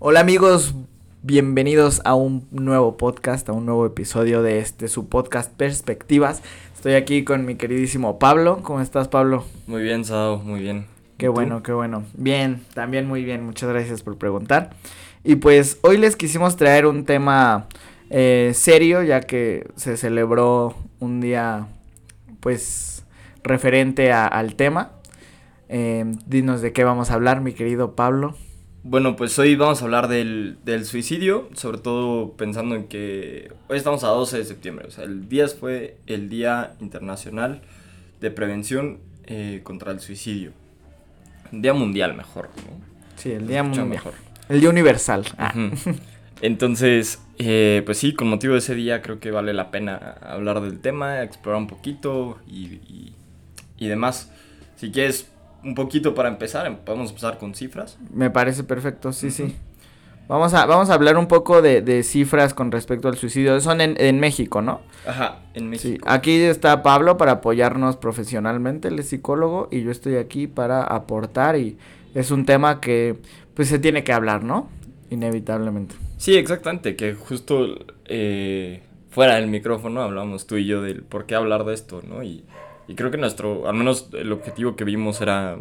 Hola amigos, bienvenidos a un nuevo podcast, a un nuevo episodio de este su podcast Perspectivas. Estoy aquí con mi queridísimo Pablo. ¿Cómo estás, Pablo? Muy bien, Sao, muy bien. Qué bueno, qué bueno. Bien, también muy bien. Muchas gracias por preguntar. Y pues hoy les quisimos traer un tema eh, serio, ya que se celebró un día, pues, referente al tema. Eh, dinos de qué vamos a hablar, mi querido Pablo. Bueno, pues hoy vamos a hablar del, suicidio, sobre todo pensando en que hoy estamos a 12 de septiembre, o sea, el día fue el Día Internacional de Prevención eh, contra el Suicidio. Día mundial mejor, ¿no? Sí, el día mundial. Mejor. El día universal. Ah. Entonces, eh, pues sí, con motivo de ese día creo que vale la pena hablar del tema, explorar un poquito y, y demás. Si quieres un poquito para empezar, podemos empezar con cifras. Me parece perfecto, sí, sí. Vamos a, vamos a hablar un poco de, cifras con respecto al suicidio. Son en, México, ¿no? Ajá, en México. Sí. Aquí está Pablo para apoyarnos profesionalmente, él es psicólogo, y yo estoy aquí para aportar y es un tema que pues se tiene que hablar, ¿no? Inevitablemente. Sí, exactamente, que justo eh, fuera del micrófono hablamos tú y yo del por qué hablar de esto, ¿no? Y y creo que nuestro, al menos el objetivo que vimos era,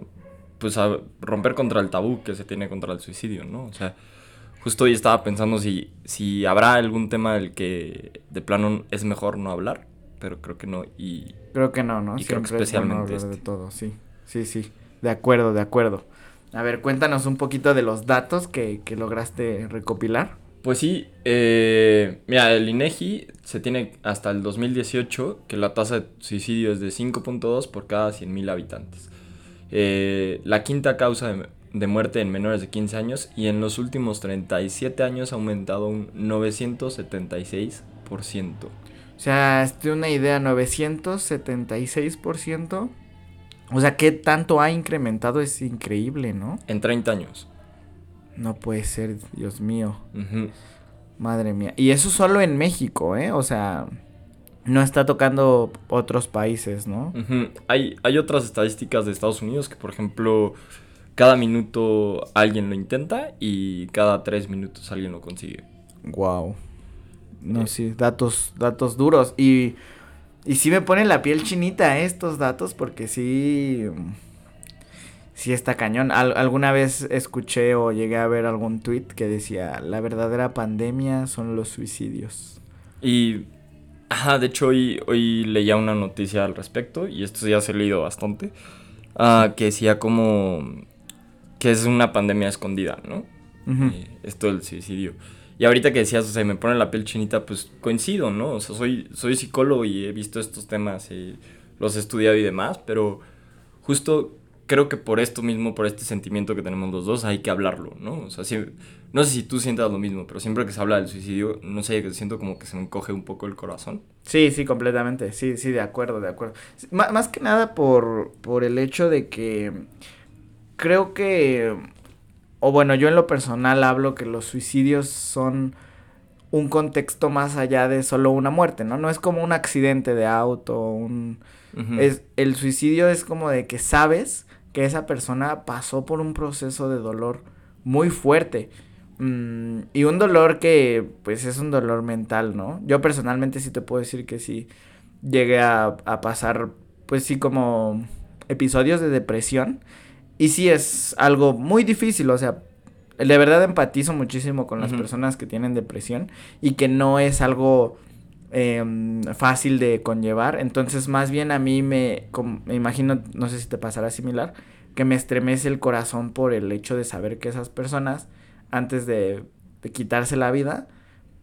pues, romper contra el tabú que se tiene contra el suicidio, ¿no? O sea, justo hoy estaba pensando si, si habrá algún tema del que de plano es mejor no hablar, pero creo que no. Y, creo que no, ¿no? Y creo que especialmente este. de todo, sí. Sí, sí. De acuerdo, de acuerdo. A ver, cuéntanos un poquito de los datos que, que lograste recopilar. Pues sí, eh, mira, el INEGI se tiene hasta el 2018 que la tasa de suicidio es de 5.2 por cada 100.000 habitantes. Eh, la quinta causa de, muerte en menores de 15 años y en los últimos 37 años ha aumentado un 976%. O sea, de una idea, 976%. O sea, ¿qué tanto ha incrementado? Es increíble, ¿no? En 30 años. No puede ser, Dios mío. Madre mía. Y eso solo en México, ¿eh? O sea, no está tocando otros países, ¿no? hay, hay otras estadísticas de Estados Unidos que, por ejemplo, cada minuto alguien lo intenta y cada tres minutos alguien lo consigue. Wow. No, eh. sí, datos, datos duros. Y, y sí me ponen la piel chinita ¿eh? estos datos porque sí sí está cañón. alguna vez escuché o llegué a ver algún tweet que decía, la verdadera pandemia son los suicidios. Y, ajá, de hecho hoy, hoy leía una noticia al respecto, y esto ya se ha leído bastante, uh, que decía como que es una pandemia escondida, ¿no? Eh, esto del suicidio. Y ahorita que decías, o sea, me pone la piel chinita, pues coincido, ¿no? O sea, soy, soy psicólogo y he visto estos temas y los he estudiado y demás, pero justo creo que por esto mismo, por este sentimiento que tenemos los dos, hay que hablarlo, ¿no? O sea, no sé si tú sientas lo mismo, pero siempre que se habla del suicidio, no sé, siento como que se me encoge un poco el corazón. Sí, sí, completamente, sí, sí, de acuerdo, de acuerdo. más que nada por, por el hecho de que creo que, o bueno, yo en lo personal hablo que los suicidios son un contexto más allá de solo una muerte, ¿no? No es como un accidente de auto, un... es, el suicidio es como de que sabes que esa persona pasó por un proceso de dolor muy fuerte. Mm, y un dolor que pues es un dolor mental, ¿no? Yo personalmente sí te puedo decir que sí llegué a, pasar pues sí como episodios de depresión. Y sí es algo muy difícil, o sea, de verdad empatizo muchísimo con las personas que tienen depresión y que no es algo em, fácil de conllevar. Entonces, más bien a mí me, me imagino, no sé si te pasará similar, que me estremece el corazón por el hecho de saber que esas personas, antes de, de quitarse la vida,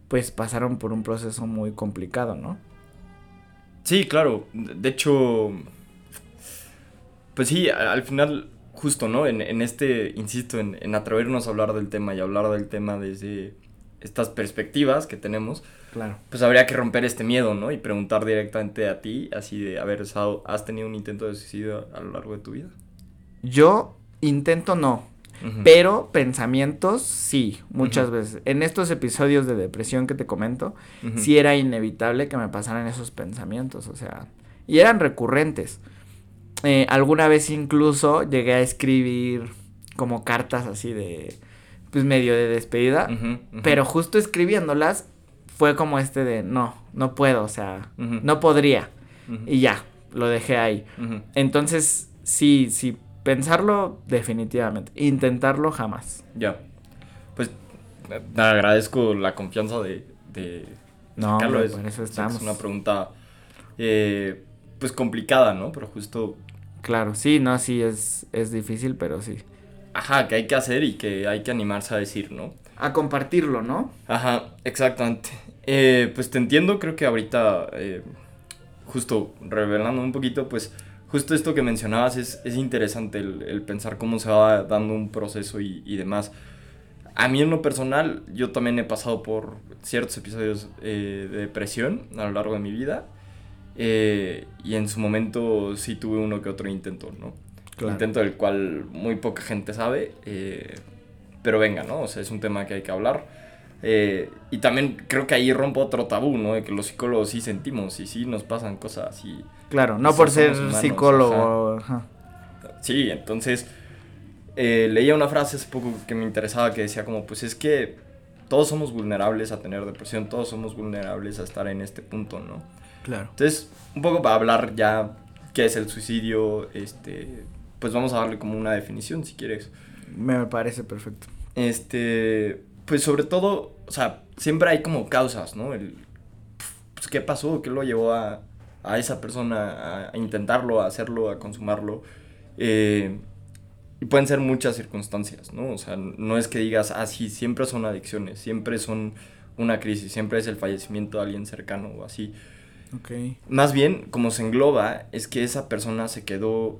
pues pasaron por un proceso muy complicado, ¿no? Sí, claro. De hecho, pues sí, al final, justo, ¿no? En, en este, insisto, en, en, atrevernos a hablar del tema y hablar del tema desde estas perspectivas que tenemos, claro. pues habría que romper este miedo, ¿no? Y preguntar directamente a ti, así de, a ver, ¿has tenido un intento de suicidio a lo largo de tu vida? Yo intento no, pero pensamientos sí, muchas veces. En estos episodios de depresión que te comento, sí era inevitable que me pasaran esos pensamientos, o sea, y eran recurrentes. Eh, alguna vez incluso llegué a escribir como cartas así de pues medio de despedida, pero justo escribiéndolas fue como este de, no, no puedo, o sea, no podría. Y ya, lo dejé ahí. Entonces, sí, sí, pensarlo definitivamente, intentarlo jamás. Ya. Pues te agradezco la confianza de, de No, hombre, Es- por eso es estamos. una pregunta eh, pues complicada, ¿no? Pero justo, Claro, sí, no, sí, es, es difícil, pero sí. ajá, que hay que hacer y que hay que animarse a decir, ¿no? A compartirlo, ¿no? Ajá, exactamente. Eh, pues te entiendo, creo que ahorita, eh, justo revelando un poquito, pues justo esto que mencionabas es, es interesante el, el pensar cómo se va dando un proceso y, y demás. A mí en lo personal, yo también he pasado por ciertos episodios eh, de depresión a lo largo de mi vida. eh, y en su momento sí tuve uno que otro intento, ¿no? Claro. Intento del cual muy poca gente sabe. eh, pero venga, ¿no? O sea, es un tema que hay que hablar. Eh, y también creo que ahí rompo otro tabú, ¿no? De que los psicólogos sí sentimos y sí nos pasan cosas y... Claro, no por ser humanos, psicólogo. ajá. Sí, entonces eh, leía una frase hace poco que me interesaba que decía como, pues es que todos somos vulnerables a tener depresión, todos somos vulnerables a estar en este punto, ¿no? Claro. Entonces, un poco para hablar ya qué es el suicidio, este, pues vamos a darle como una definición si quieres. Me parece perfecto. Este, pues sobre todo, o sea, siempre hay como causas, ¿no? El, pues, ¿qué pasó? ¿Qué lo llevó a, a esa persona a, a intentarlo, a hacerlo, a consumarlo? Eh, y pueden ser muchas circunstancias, ¿no? O sea, no es que digas, ah, sí, siempre son adicciones, siempre son una crisis, siempre es el fallecimiento de alguien cercano o así. Más bien, como se engloba, es que esa persona se quedó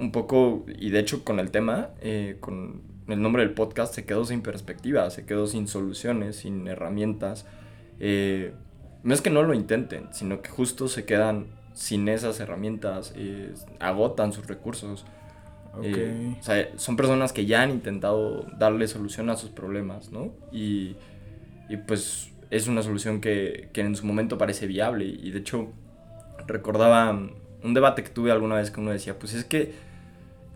un poco, y de hecho con el tema, eh, con el nombre del podcast, se quedó sin perspectiva, se quedó sin soluciones, sin herramientas. Eh, no es que no lo intenten, sino que justo se quedan sin esas herramientas, eh, agotan sus recursos. Ok. Eh, o sea, son personas que ya han intentado darle solución a sus problemas, ¿no? Y, y pues es una solución que, que en su momento parece viable. Y de hecho, recordaba un debate que tuve alguna vez que uno decía, pues es que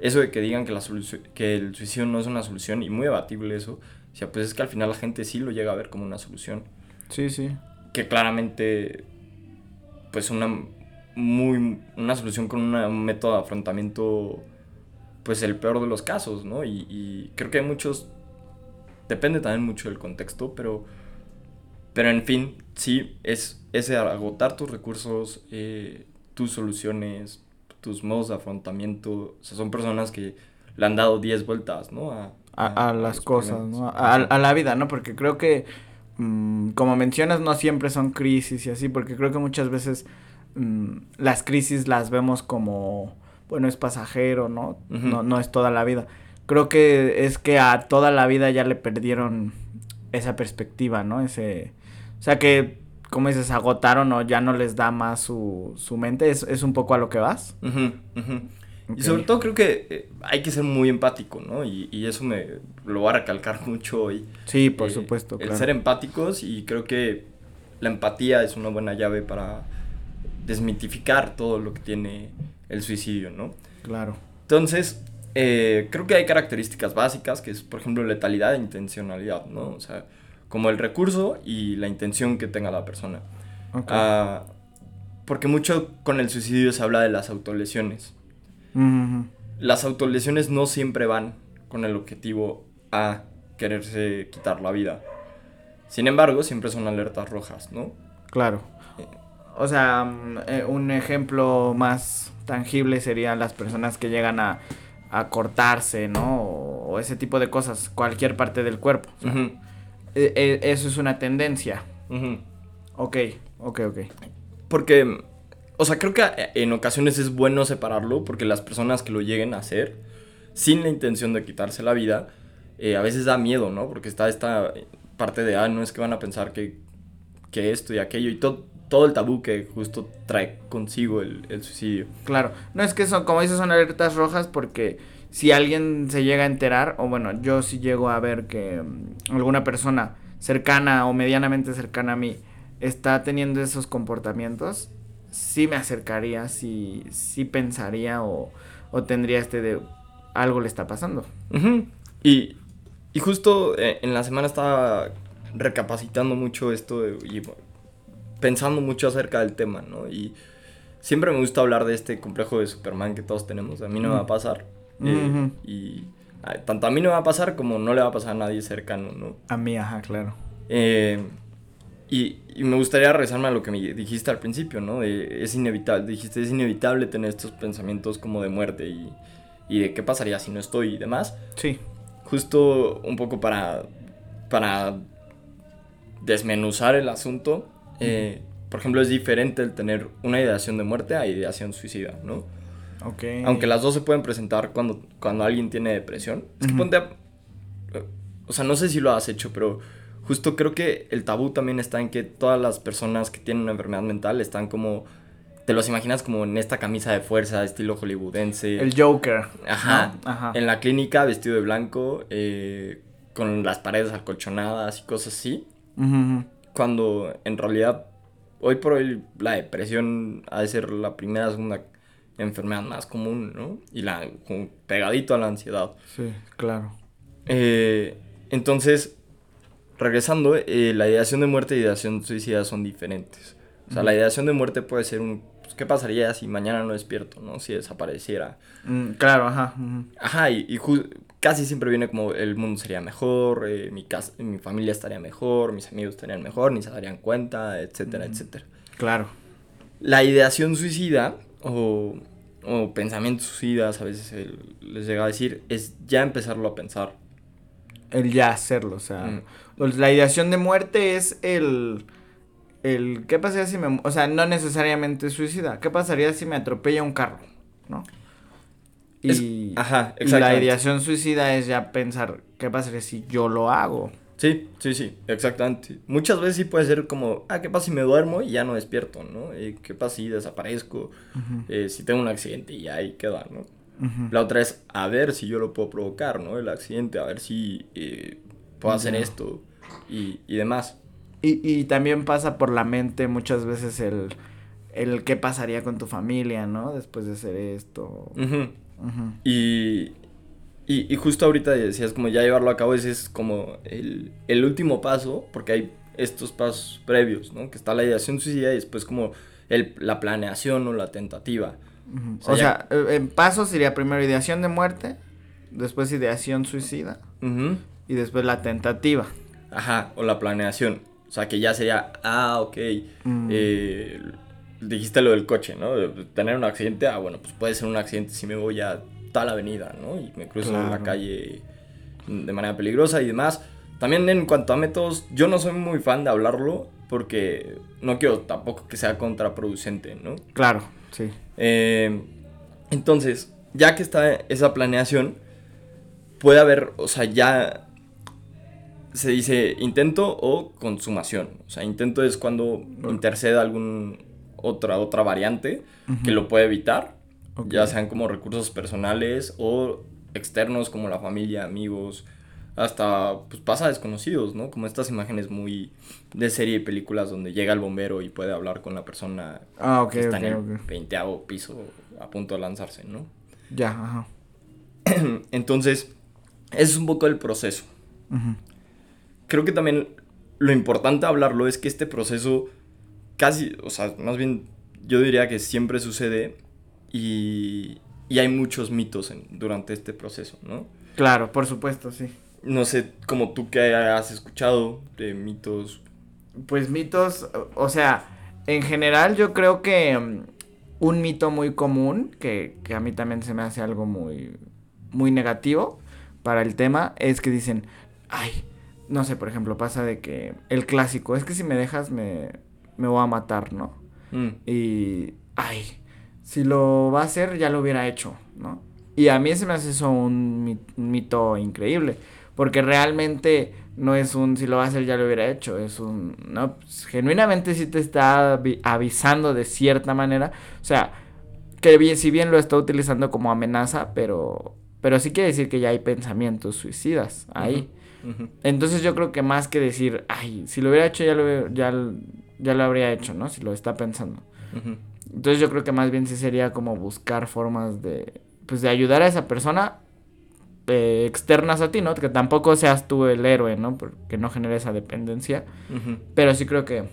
eso de que digan que, la solución, que el suicidio no es una solución, y muy debatible eso, o sea, pues es que al final la gente sí lo llega a ver como una solución. Sí, sí. Que claramente, pues una, muy, una solución con una- un método de afrontamiento pues el peor de los casos, ¿no? Y, y creo que hay muchos, depende también mucho del contexto, pero, pero en fin, sí, es ese agotar tus recursos, eh, tus soluciones, tus modos de afrontamiento, o sea, son personas que le han dado 10 vueltas, ¿no? A, A, a las cosas. ¿no? A, a la vida, ¿no? Porque creo que, mm, como mencionas, no siempre son crisis y así, porque creo que muchas veces mm, las crisis las vemos como, bueno, es pasajero, ¿no? No, no es toda la vida. Creo que es que a toda la vida ya le perdieron esa perspectiva, ¿no? Ese, o sea que, como dices, agotaron o ya no les da más su, su mente, ¿Es, es un poco a lo que vas. Y sobre todo creo que eh, hay que ser muy empático, ¿no? Y, y eso me lo voy a recalcar mucho hoy. Sí, por Eh, supuesto, El ser empáticos y creo que la empatía es una buena llave para desmitificar todo lo que tiene el suicidio, ¿no? Claro. Entonces, eh, creo que hay características básicas, que es, por ejemplo, letalidad e intencionalidad, ¿no? O sea, como el recurso y la intención que tenga la persona. Ok. Ah, porque mucho con el suicidio se habla de las autolesiones. Ujú. Las autolesiones no siempre van con el objetivo a quererse quitar la vida. Sin embargo, siempre son alertas rojas, ¿no? Claro. Eh. O sea, mm, eh, un ejemplo más tangible serían las personas que llegan a, a cortarse, ¿no? O, ese tipo de cosas, cualquier parte del cuerpo. O sea, Ujú, eh, eh, eso es una tendencia. ujú. Ok, ok, ok. Porque, o sea, creo que eh, en ocasiones es bueno separarlo porque las personas que lo lleguen a hacer sin la intención de quitarse la vida, eh, a veces da miedo, ¿no? Porque está esta parte de, ah, no es que van a pensar que, que esto y aquello y todo, todo el tabú que justo trae consigo el, el suicidio. Claro. No es que son, como dices, son alertas rojas porque si alguien se llega a enterar, o bueno, yo sí llego a ver que mm, alguna persona cercana o medianamente cercana a mí está teniendo esos comportamientos, sí me acercaría, sí, sí pensaría o, o tendría este de algo le está pasando. Y y justo eh, en la semana estaba recapacitando mucho esto y pensando mucho acerca del tema, ¿no? Y siempre me gusta hablar de este complejo de Superman que todos tenemos. A mí no me va a pasar. Eh, y tanto a mí no me va a pasar como no le va a pasar a nadie cercano, ¿no? A mí, ajá, claro. Eh, y, y, me gustaría regresarme a lo que me dijiste al principio, ¿no? es inevitable, dijiste, es inevitable tener estos pensamientos como de muerte y, y de qué pasaría si no estoy y demás. Sí. Justo un poco para, para desmenuzar el asunto. Eh, por ejemplo, es diferente el tener una ideación de muerte a ideación suicida, ¿no? Ok. Aunque las dos se pueden presentar cuando, cuando alguien tiene depresión. Es que ponte a, O sea, no sé si lo has hecho, pero justo creo que el tabú también está en que todas las personas que tienen una enfermedad mental están como te los imaginas como en esta camisa de fuerza, estilo hollywoodense. El Joker. Ajá. Ajá. En la clínica, vestido de blanco, eh, con las paredes acolchonadas y cosas así. Cuando en realidad, hoy por hoy, la depresión ha de ser la primera, segunda enfermedad más común, ¿no? Y la pegadito a la ansiedad. Sí, claro. Eh, entonces, regresando, eh, la ideación de muerte y ideación suicida son diferentes. O sea, la ideación de muerte puede ser un pues, ¿qué pasaría si mañana no despierto, no? Si desapareciera. Mm, claro, ajá. Ajá, y, casi siempre viene como el mundo sería mejor, eh, mi, casa, mi familia estaría mejor, mis amigos estarían mejor, ni se darían cuenta, etcétera, etcétera. Claro. La ideación suicida o, o pensamientos suicidas, a veces les llega a decir, es ya empezarlo a pensar. El ya hacerlo, o sea, mm. la ideación de muerte es el el qué pasaría si me, o sea, no necesariamente suicida, ¿qué pasaría si me atropella un carro, ¿no? Y, ajá, la ideación suicida es ya pensar, ¿qué pasaría si yo lo hago? Sí, sí, sí, exactamente. Muchas veces sí puede ser como, ah, ¿qué pasa si me duermo y ya no despierto, ¿no? Eh, ¿Qué pasa si desaparezco? Eh, si tengo un accidente y ahí queda, ¿no? La otra es a ver si yo lo puedo provocar, ¿no? El accidente, a ver si eh, puedo hacer esto y, y demás. Y, y también pasa por la mente muchas veces el, el qué pasaría con tu familia, ¿no? Después de hacer esto. Y, y, y, justo ahorita decías como ya llevarlo a cabo, ese es como el, el último paso, porque hay estos pasos previos, ¿no? Que está la ideación suicida y después como el, la planeación o la tentativa. O sea, eh, en paso sería primero ideación de muerte, después ideación suicida y después la tentativa. Ajá, o la planeación. O sea, que ya sería, ah, ok, mm. eh, dijiste lo del coche, ¿no? Tener un accidente, ah, bueno, pues puede ser un accidente si me voy a tal avenida, ¿no? Y me cruzo en la calle de manera peligrosa y demás. También en cuanto a métodos, yo no soy muy fan de hablarlo porque no quiero tampoco que sea contraproducente, ¿no? Claro, sí. Eh, entonces, ya que está esa planeación, puede haber, o sea, ya se dice intento o consumación. O sea, intento es cuando intercede algún otra, otra variante que lo puede evitar, ya sean como recursos personales o externos como la familia, amigos, hasta pues pasa desconocidos, ¿no? Como estas imágenes muy de serie y películas donde llega el bombero y puede hablar con la persona ah, que está en el veinteavo piso a punto de lanzarse, ¿no? Ya, ajá. Entonces, ese es un poco el proceso creo que también lo importante hablarlo es que este proceso casi, o sea, más bien yo diría que siempre sucede y, y hay muchos mitos durante este proceso, ¿no? Claro, por supuesto, sí. No sé, como tú que has escuchado de mitos. Pues mitos, o sea, en general yo creo que mm, un mito muy común, que, que a mí también se me hace algo muy, muy negativo para el tema, es que dicen, ay, no sé, por ejemplo, pasa de que el clásico, es que si me dejas me, me voy a matar, ¿no? Mm. Y, ay, si lo va a hacer ya lo hubiera hecho, ¿no? Y a mí se me hace eso un mito increíble, porque realmente no es un si lo va a hacer ya lo hubiera hecho, es un, no, pues, genuinamente sí te está avisando de cierta manera, o sea, que bien, si bien lo está utilizando como amenaza, pero, pero sí quiere decir que ya hay pensamientos suicidas ahí. Entonces yo creo que más que decir, ay, si lo hubiera hecho ya lo, ya, ya lo habría hecho, ¿no? Si lo está pensando. Entonces yo creo que más bien sí sería como buscar formas de, pues de ayudar a esa persona eh, externas a ti, ¿no? Que tampoco seas tú el héroe, ¿no? Porque no genera esa dependencia. Pero sí creo que,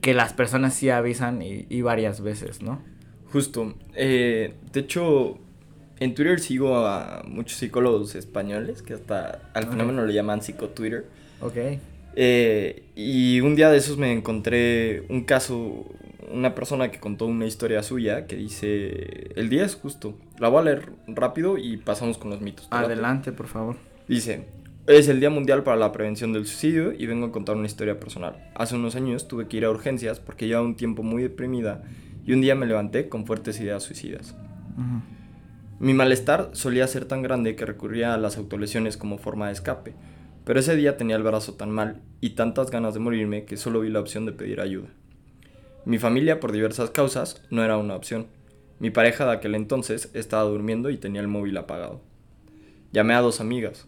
que las personas sí avisan y, varias veces, ¿no? Justo. Eh, de hecho, en Twitter sigo a muchos psicólogos españoles que hasta al fenómeno lo llaman psico-Twitter. Ok. Eh, y un día de esos me encontré un caso, una persona que contó una historia suya que dice, el día es justo, la voy a leer rápido y pasamos con los mitos. Adelante, por favor. Dice, es el Día Mundial para la Prevención del Suicidio y vengo a contar una historia personal. Hace unos años tuve que ir a urgencias porque llevaba un tiempo muy deprimida y un día me levanté con fuertes ideas suicidas. Mi malestar solía ser tan grande que recurría a las autolesiones como forma de escape, pero ese día tenía el brazo tan mal y tantas ganas de morirme que solo vi la opción de pedir ayuda. Mi familia, por diversas causas, no era una opción. Mi pareja de aquel entonces estaba durmiendo y tenía el móvil apagado. Llamé a dos amigas,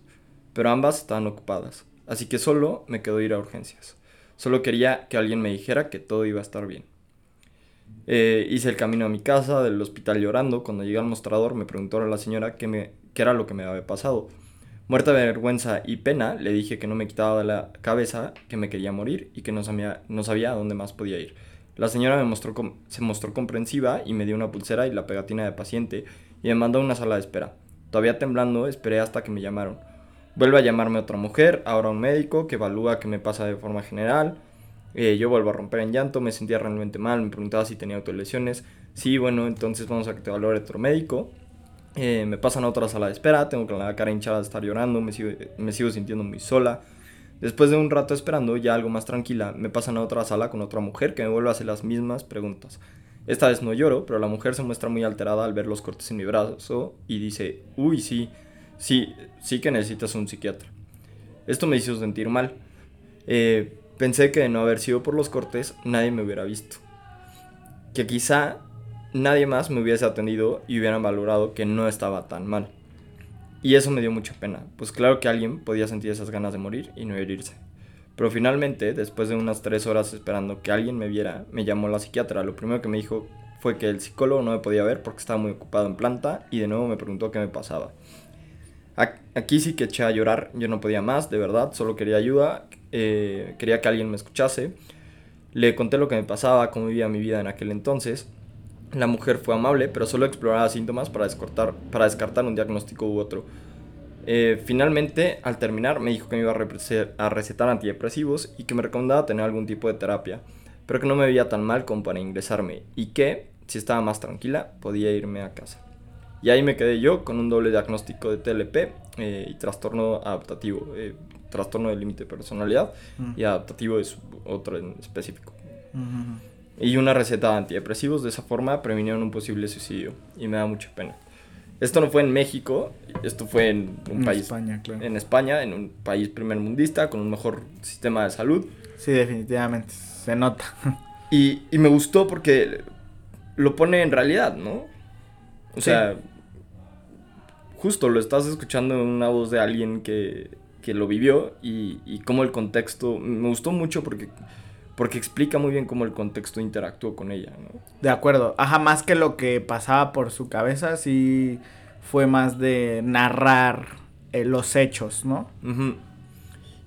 pero ambas estaban ocupadas, así que solo me quedó ir a urgencias. Solo quería que alguien me dijera que todo iba a estar bien. Eh, hice el camino a mi casa, del hospital llorando. Cuando llegué al mostrador me preguntó a la señora qué, me, era lo que me había pasado. Muerta de vergüenza y pena, le dije que no me quitaba de la cabeza que me quería morir y que no sabía, no sabía a dónde más podía ir. La señora me mostró, se mostró comprensiva y me dio una pulsera y la pegatina de paciente y me mandó a una sala de espera. Todavía temblando, esperé hasta que me llamaron. Vuelve a llamarme otra mujer, ahora un médico que evalúa qué me pasa de forma general. Eh, yo vuelvo a romper en llanto, me sentía realmente mal, me preguntaba si tenía autolesiones. Sí, bueno, entonces vamos a que te valore otro médico. Eh, me pasan a otra sala de espera, tengo la cara hinchada de estar llorando, me sigo, me sigo sintiendo muy sola. Después de un rato esperando, ya algo más tranquila, me pasan a otra sala con otra mujer que me vuelve a hacer las mismas preguntas. Esta vez no lloro, pero la mujer se muestra muy alterada al ver los cortes en mi brazo y dice, uy, sí, sí, sí que necesitas un psiquiatra. Esto me hizo sentir mal. Eh, Pensé que de no haber sido por los cortes, nadie me hubiera visto. Que quizá nadie más me hubiese atendido y hubieran valorado que no estaba tan mal. Y eso me dio mucha pena, pues claro que alguien podía sentir esas ganas de morir y no herirse. Pero finalmente, después de unas tres horas esperando que alguien me viera, me llamó la psiquiatra. Lo primero que me dijo fue que el psicólogo no me podía ver porque estaba muy ocupado en planta y de nuevo me preguntó qué me pasaba. Aquí sí que eché a llorar, yo no podía más, de verdad, solo quería ayuda, eh, quería que alguien me escuchase. Le conté lo que me pasaba, cómo vivía mi vida en aquel entonces. La mujer fue amable, pero solo exploraba síntomas para descartar, para descartar un diagnóstico u otro. Eh, finalmente, al terminar, me dijo que me iba a recetar antidepresivos y que me recomendaba tener algún tipo de terapia, pero que no me veía tan mal como para ingresarme y que, si estaba más tranquila, podía irme a casa. Y ahí me quedé yo con un doble diagnóstico de TLP eh, y trastorno adaptativo trastorno de límite de personalidad y adaptativo es otro en específico. Y una receta de antidepresivos, de esa forma previnieron un posible suicidio y me da mucha pena. Esto no fue en México, esto fue en un país. España, claro. En España, en un país primermundista con un mejor sistema de salud. Sí, definitivamente, se nota. Y, y me gustó porque lo pone en realidad, ¿no? O sea, justo lo estás escuchando en una voz de alguien que que lo vivió y, y cómo el contexto, me gustó mucho porque, porque explica muy bien cómo el contexto interactuó con ella, ¿no? De acuerdo, ajá, más que lo que pasaba por su cabeza, sí fue más de narrar eh, los hechos, ¿no?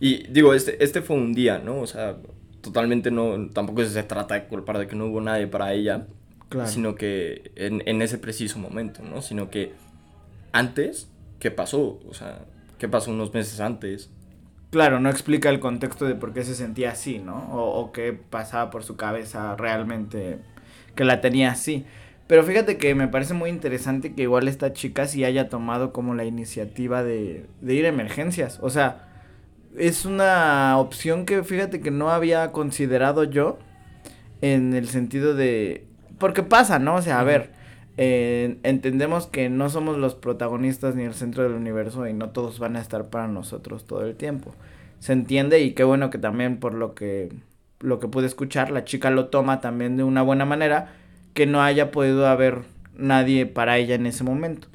Y digo, este, este fue un día, ¿no? O sea, totalmente no, tampoco se trata de culpar de que no hubo nadie para ella, claro. sino que en, en ese preciso momento, ¿no? Sino que antes, ¿qué pasó? O sea, qué pasó unos meses antes. Claro, no explica el contexto de por qué se sentía así, ¿no? O, qué pasaba por su cabeza realmente que la tenía así. Pero fíjate que me parece muy interesante que igual esta chica sí haya tomado como la iniciativa de, de ir a emergencias. O sea, es una opción que fíjate que no había considerado yo en el sentido de... Porque pasa, ¿no? O sea, a ver, eh, entendemos que no somos los protagonistas ni el centro del universo y no todos van a estar para nosotros todo el tiempo. Se entiende y qué bueno que también por lo que lo que pude escuchar, la chica lo toma también de una buena manera, que no haya podido haber nadie para ella en ese momento,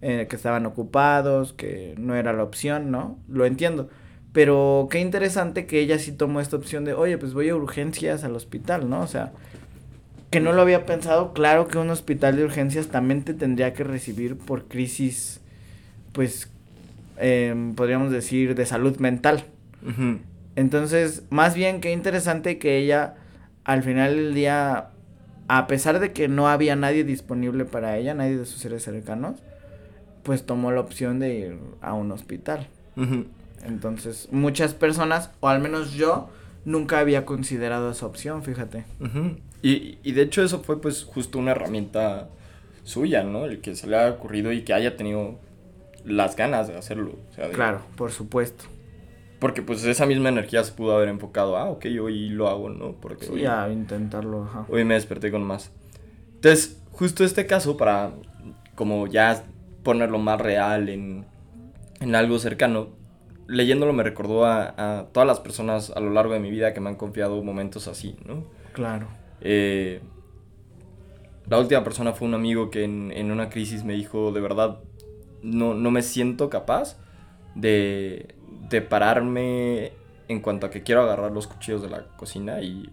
eh, que estaban ocupados, que no era la opción, ¿no? Lo entiendo. Pero qué interesante que ella sí tomó esta opción de, oye, pues voy a urgencias al hospital, ¿no? O sea, que no lo había pensado, claro que un hospital de urgencias también te tendría que recibir por crisis, pues, em, podríamos decir, de salud mental. Entonces, más bien qué interesante que ella, al final del día, a pesar de que no había nadie disponible para ella, nadie de sus seres cercanos, pues tomó la opción de ir a un hospital. Entonces, muchas personas, o al menos yo, nunca había considerado esa opción, fíjate. Y, y, de hecho eso fue pues justo una herramienta suya, ¿no? El que se le haya ocurrido y que haya tenido las ganas de hacerlo. Claro, por supuesto. Porque pues esa misma energía se pudo haber enfocado, ah, ok, hoy lo hago, ¿no? Porque sí, a intentarlo, ajá. Hoy me desperté con más. Entonces, justo este caso, para como ya ponerlo más real en, en algo cercano, leyéndolo me recordó a, a, todas las personas a lo largo de mi vida que me han confiado momentos así, ¿no? Claro. Eh, la última persona fue un amigo que en, en una crisis me dijo, de verdad, no, no me siento capaz de, de pararme en cuanto a que quiero agarrar los cuchillos de la cocina y,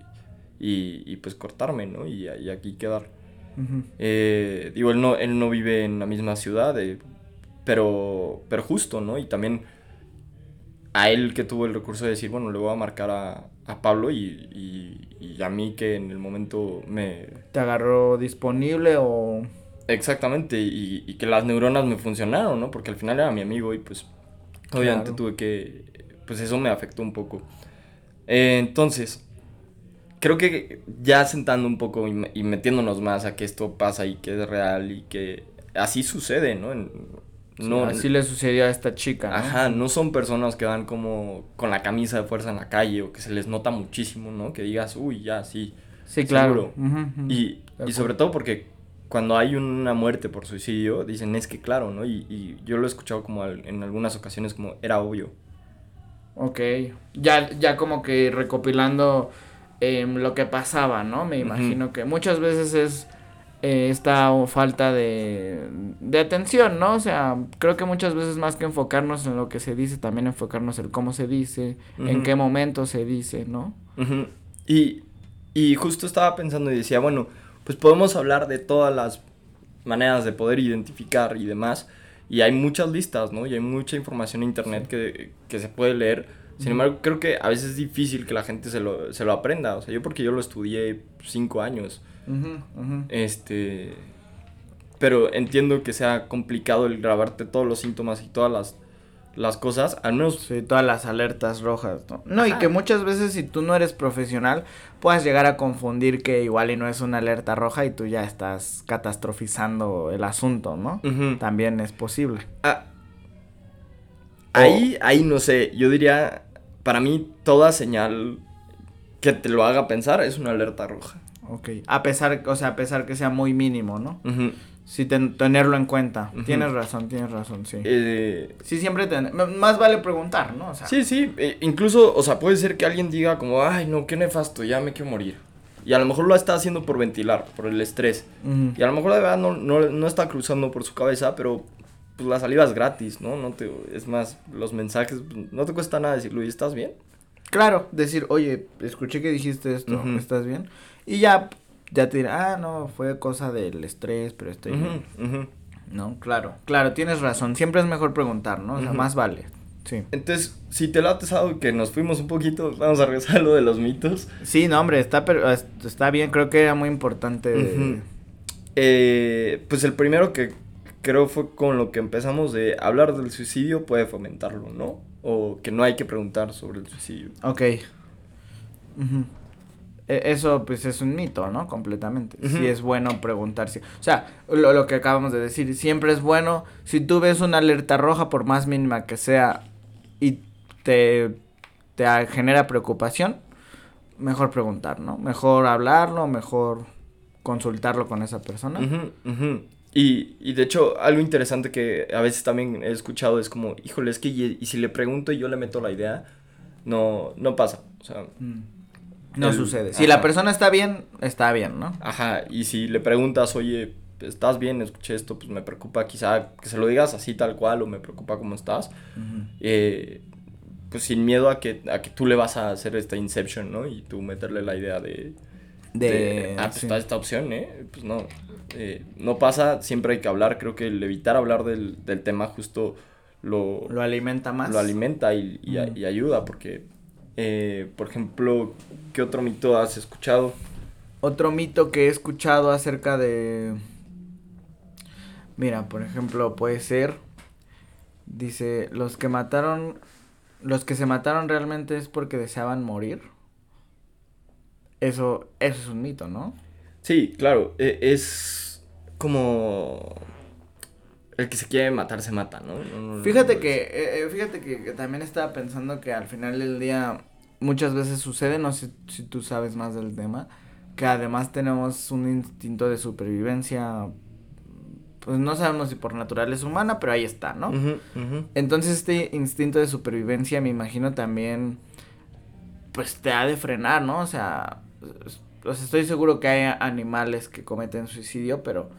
y, pues cortarme, ¿no? Y, y aquí quedar. Eh, digo, él no, él no vive en la misma ciudad, eh, pero, pero justo, ¿no? Y también a él que tuvo el recurso de decir, bueno, le voy a marcar a, a Pablo y, y, a mí que en el momento me... ¿Te agarró disponible o...? Exactamente, y, y que las neuronas me funcionaron, ¿no? Porque al final era mi amigo y pues Obviamente tuve que, pues eso me afectó un poco. Eh, entonces, creo que ya sentando un poco y, metiéndonos más a que esto pasa y que es real y que así sucede, ¿no? No así le sucedió a esta chica. Ajá, no son personas que van como con la camisa de fuerza en la calle o que se les nota muchísimo, ¿no? Que digas, uy, ya, sí. Sí, claro. Y, y sobre todo porque cuando hay una muerte por suicidio, dicen es que claro, ¿no? Y, y yo lo he escuchado como en algunas ocasiones como era obvio. Ok, ya, ya como que recopilando em, lo que pasaba, ¿no? Me imagino que muchas veces es eh, esta falta de, de atención, ¿no? O sea, creo que muchas veces más que enfocarnos en lo que se dice, también enfocarnos en cómo se dice, en qué momento se dice, ¿no? y, y justo estaba pensando y decía, bueno, pues podemos hablar de todas las maneras de poder identificar y demás. Y hay muchas listas, ¿no? Y hay mucha información en internet que, que, se puede leer. Sin embargo, creo que a veces es difícil que la gente se lo, se lo aprenda. O sea, yo porque yo lo estudié cinco años. Este... Pero entiendo que sea complicado el grabarte todos los síntomas y todas las las cosas, al menos... Sí, todas las alertas rojas, ¿no? No, y que muchas veces si tú no eres profesional, puedas llegar a confundir que igual y no es una alerta roja y tú ya estás catastrofizando el asunto, ¿no? También es posible. Ah, ahí, ahí no sé, yo diría, para mí toda señal que te lo haga pensar es una alerta roja. Ok, a pesar, o sea, a pesar que sea muy mínimo, ¿no? Sí, tenerlo en cuenta. Tienes razón, tienes razón, sí. Eh, sí, siempre más vale preguntar, ¿no? sí, sí, e, incluso, o sea, puede ser que alguien diga como, ay, no, qué nefasto, ya me quiero morir. Y a lo mejor lo está haciendo por ventilar, por el estrés. Y a lo mejor de verdad no, no, está cruzando por su cabeza, pero pues la salida es gratis, ¿no? no te, es más, los mensajes, no te cuesta nada decirlo, ¿y estás bien? Claro, decir, oye, escuché que dijiste esto, ¿estás bien? Y ya ya te dirá, ah, no, fue cosa del estrés, pero estoy No, claro, claro, tienes razón. Siempre es mejor preguntar, ¿no? O sea, más vale. Sí. Entonces, si te lo ha pesado que nos fuimos un poquito, vamos a regresar a lo de los mitos. Sí, no, hombre, está, pero, está bien, creo que era muy importante. Eh, pues el primero que creo fue con lo que empezamos de hablar del suicidio puede fomentarlo, ¿no? O que no hay que preguntar sobre el suicidio. Ok. E, eso pues es un mito, ¿no? Completamente. Si es bueno preguntarse. O sea, lo, lo, que acabamos de decir, siempre es bueno, si tú ves una alerta roja, por más mínima que sea, y te, te genera preocupación, mejor preguntar, ¿no? Mejor hablarlo, mejor consultarlo con esa persona. Y, y, de hecho, algo interesante que a veces también he escuchado es como, híjole, es que y, si le pregunto y yo le meto la idea, no, no pasa. O sea... Mm. No sucede. Si la persona está bien, está bien, ¿no? Ajá, y si le preguntas, oye, ¿estás bien? Escuché esto, pues me preocupa quizá que se lo digas así tal cual o me preocupa cómo estás. eh, pues sin miedo a que, a que tú le vas a hacer esta inception, ¿no? Y tú meterle la idea de... De... ah, pues está esta opción, ¿eh? Pues no. Eh, no pasa, siempre hay que hablar. Creo que el evitar hablar del, del tema justo lo, Lo alimenta más. lo alimenta y, y- y ayuda, porque, eh, por ejemplo, ¿qué otro mito has escuchado? Otro mito que he escuchado acerca de... Mira, por ejemplo, puede ser... Dice, los que mataron... Los que se mataron realmente es porque deseaban morir. Eso, eso es un mito, ¿no? Sí, claro, e- es como... El que se quiere matar se mata, ¿no? No, no, Fíjate no, que, eh, eh, fíjate que, que también estaba pensando que al final del día muchas veces sucede, no sé si tú sabes más del tema, que además tenemos un instinto de supervivencia, pues no sabemos si por naturaleza humana, pero ahí está, ¿no? Entonces este instinto de supervivencia me imagino también, pues te ha de frenar, ¿no? O sea, es- o sea, estoy seguro que hay animales que cometen suicidio, pero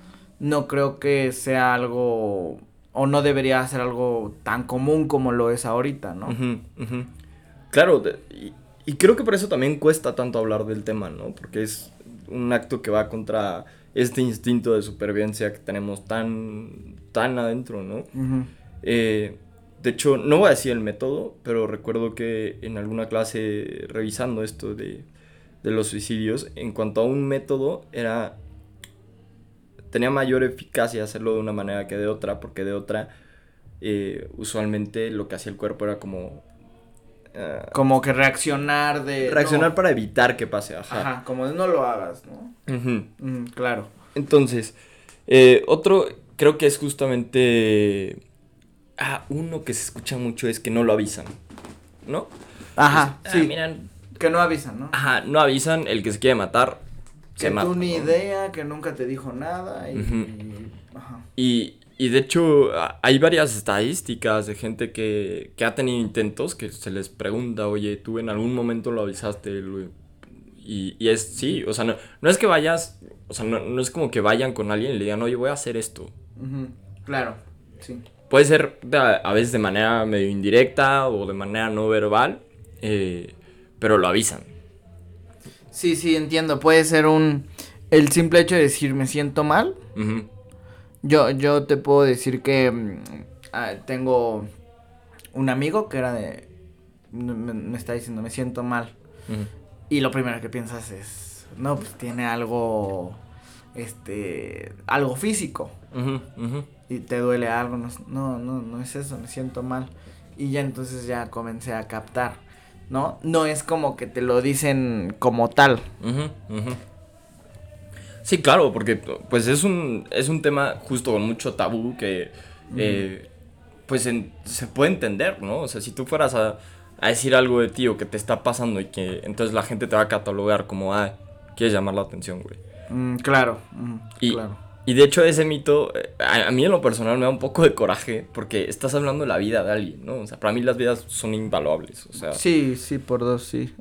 no creo que sea algo, o no debería ser algo tan común como lo es ahorita, ¿no? Claro, de- y, y creo que por eso también cuesta tanto hablar del tema, ¿no? Porque es un acto que va contra este instinto de supervivencia que tenemos tan, tan adentro, ¿no? Eh, de hecho, no voy a decir el método, pero recuerdo que en alguna clase revisando esto de, de los suicidios, en cuanto a un método, era tenía mayor eficacia hacerlo de una manera que de otra, porque de otra, eh, usualmente lo que hacía el cuerpo era como... ah, Como que reaccionar de... reaccionar no, para evitar que pase, ajá. Ajá, como de no lo hagas, ¿no? Mm, claro. Entonces, eh, otro creo que es justamente... Ah, uno que se escucha mucho es que no lo avisan, ¿no? Ajá, Ah, sí. miran, Que no avisan, ¿no? ajá, no avisan, el que se quiere matar, que mata. tú ni ¿no? idea, que nunca te dijo nada y... Y- Ajá. Y, y de hecho, hay varias estadísticas de gente que, que ha tenido intentos que se les pregunta, oye, tú en algún momento lo avisaste. Y, y es, sí, o sea, no, no es que vayas, o sea, no, no es como que vayan con alguien y le digan, oye, voy a hacer esto. Ujú, Claro, sí. Puede ser de- a veces de manera medio indirecta o de manera no verbal, eh, pero lo avisan. Sí, sí, entiendo. Puede ser un... El simple hecho de decir me siento mal. Yo, yo te puedo decir que mm, ah, tengo un amigo que era de... Me, me está diciendo me siento mal. Y lo primero que piensas es... No, pues tiene algo... Este... Algo físico. Y te duele algo, no, no, no, no es eso, me siento mal. Y ya entonces ya comencé a captar, ¿no? No es como que te lo dicen como tal. Sí, claro, porque pues es un, es un tema justo con mucho tabú que eh, pues en- se puede entender, ¿no? O sea, si tú fueras a, a decir algo de ti o que te está pasando y que entonces la gente te va a catalogar como, ah, quieres llamar la atención, güey. Mm, claro, mm, Y, claro. Y de hecho ese mito, eh, a, a mí en lo personal me da un poco de coraje porque estás hablando de la vida de alguien, ¿no? O sea, para mí las vidas son invaluables, o sea... Sí, sí, por dos, sí.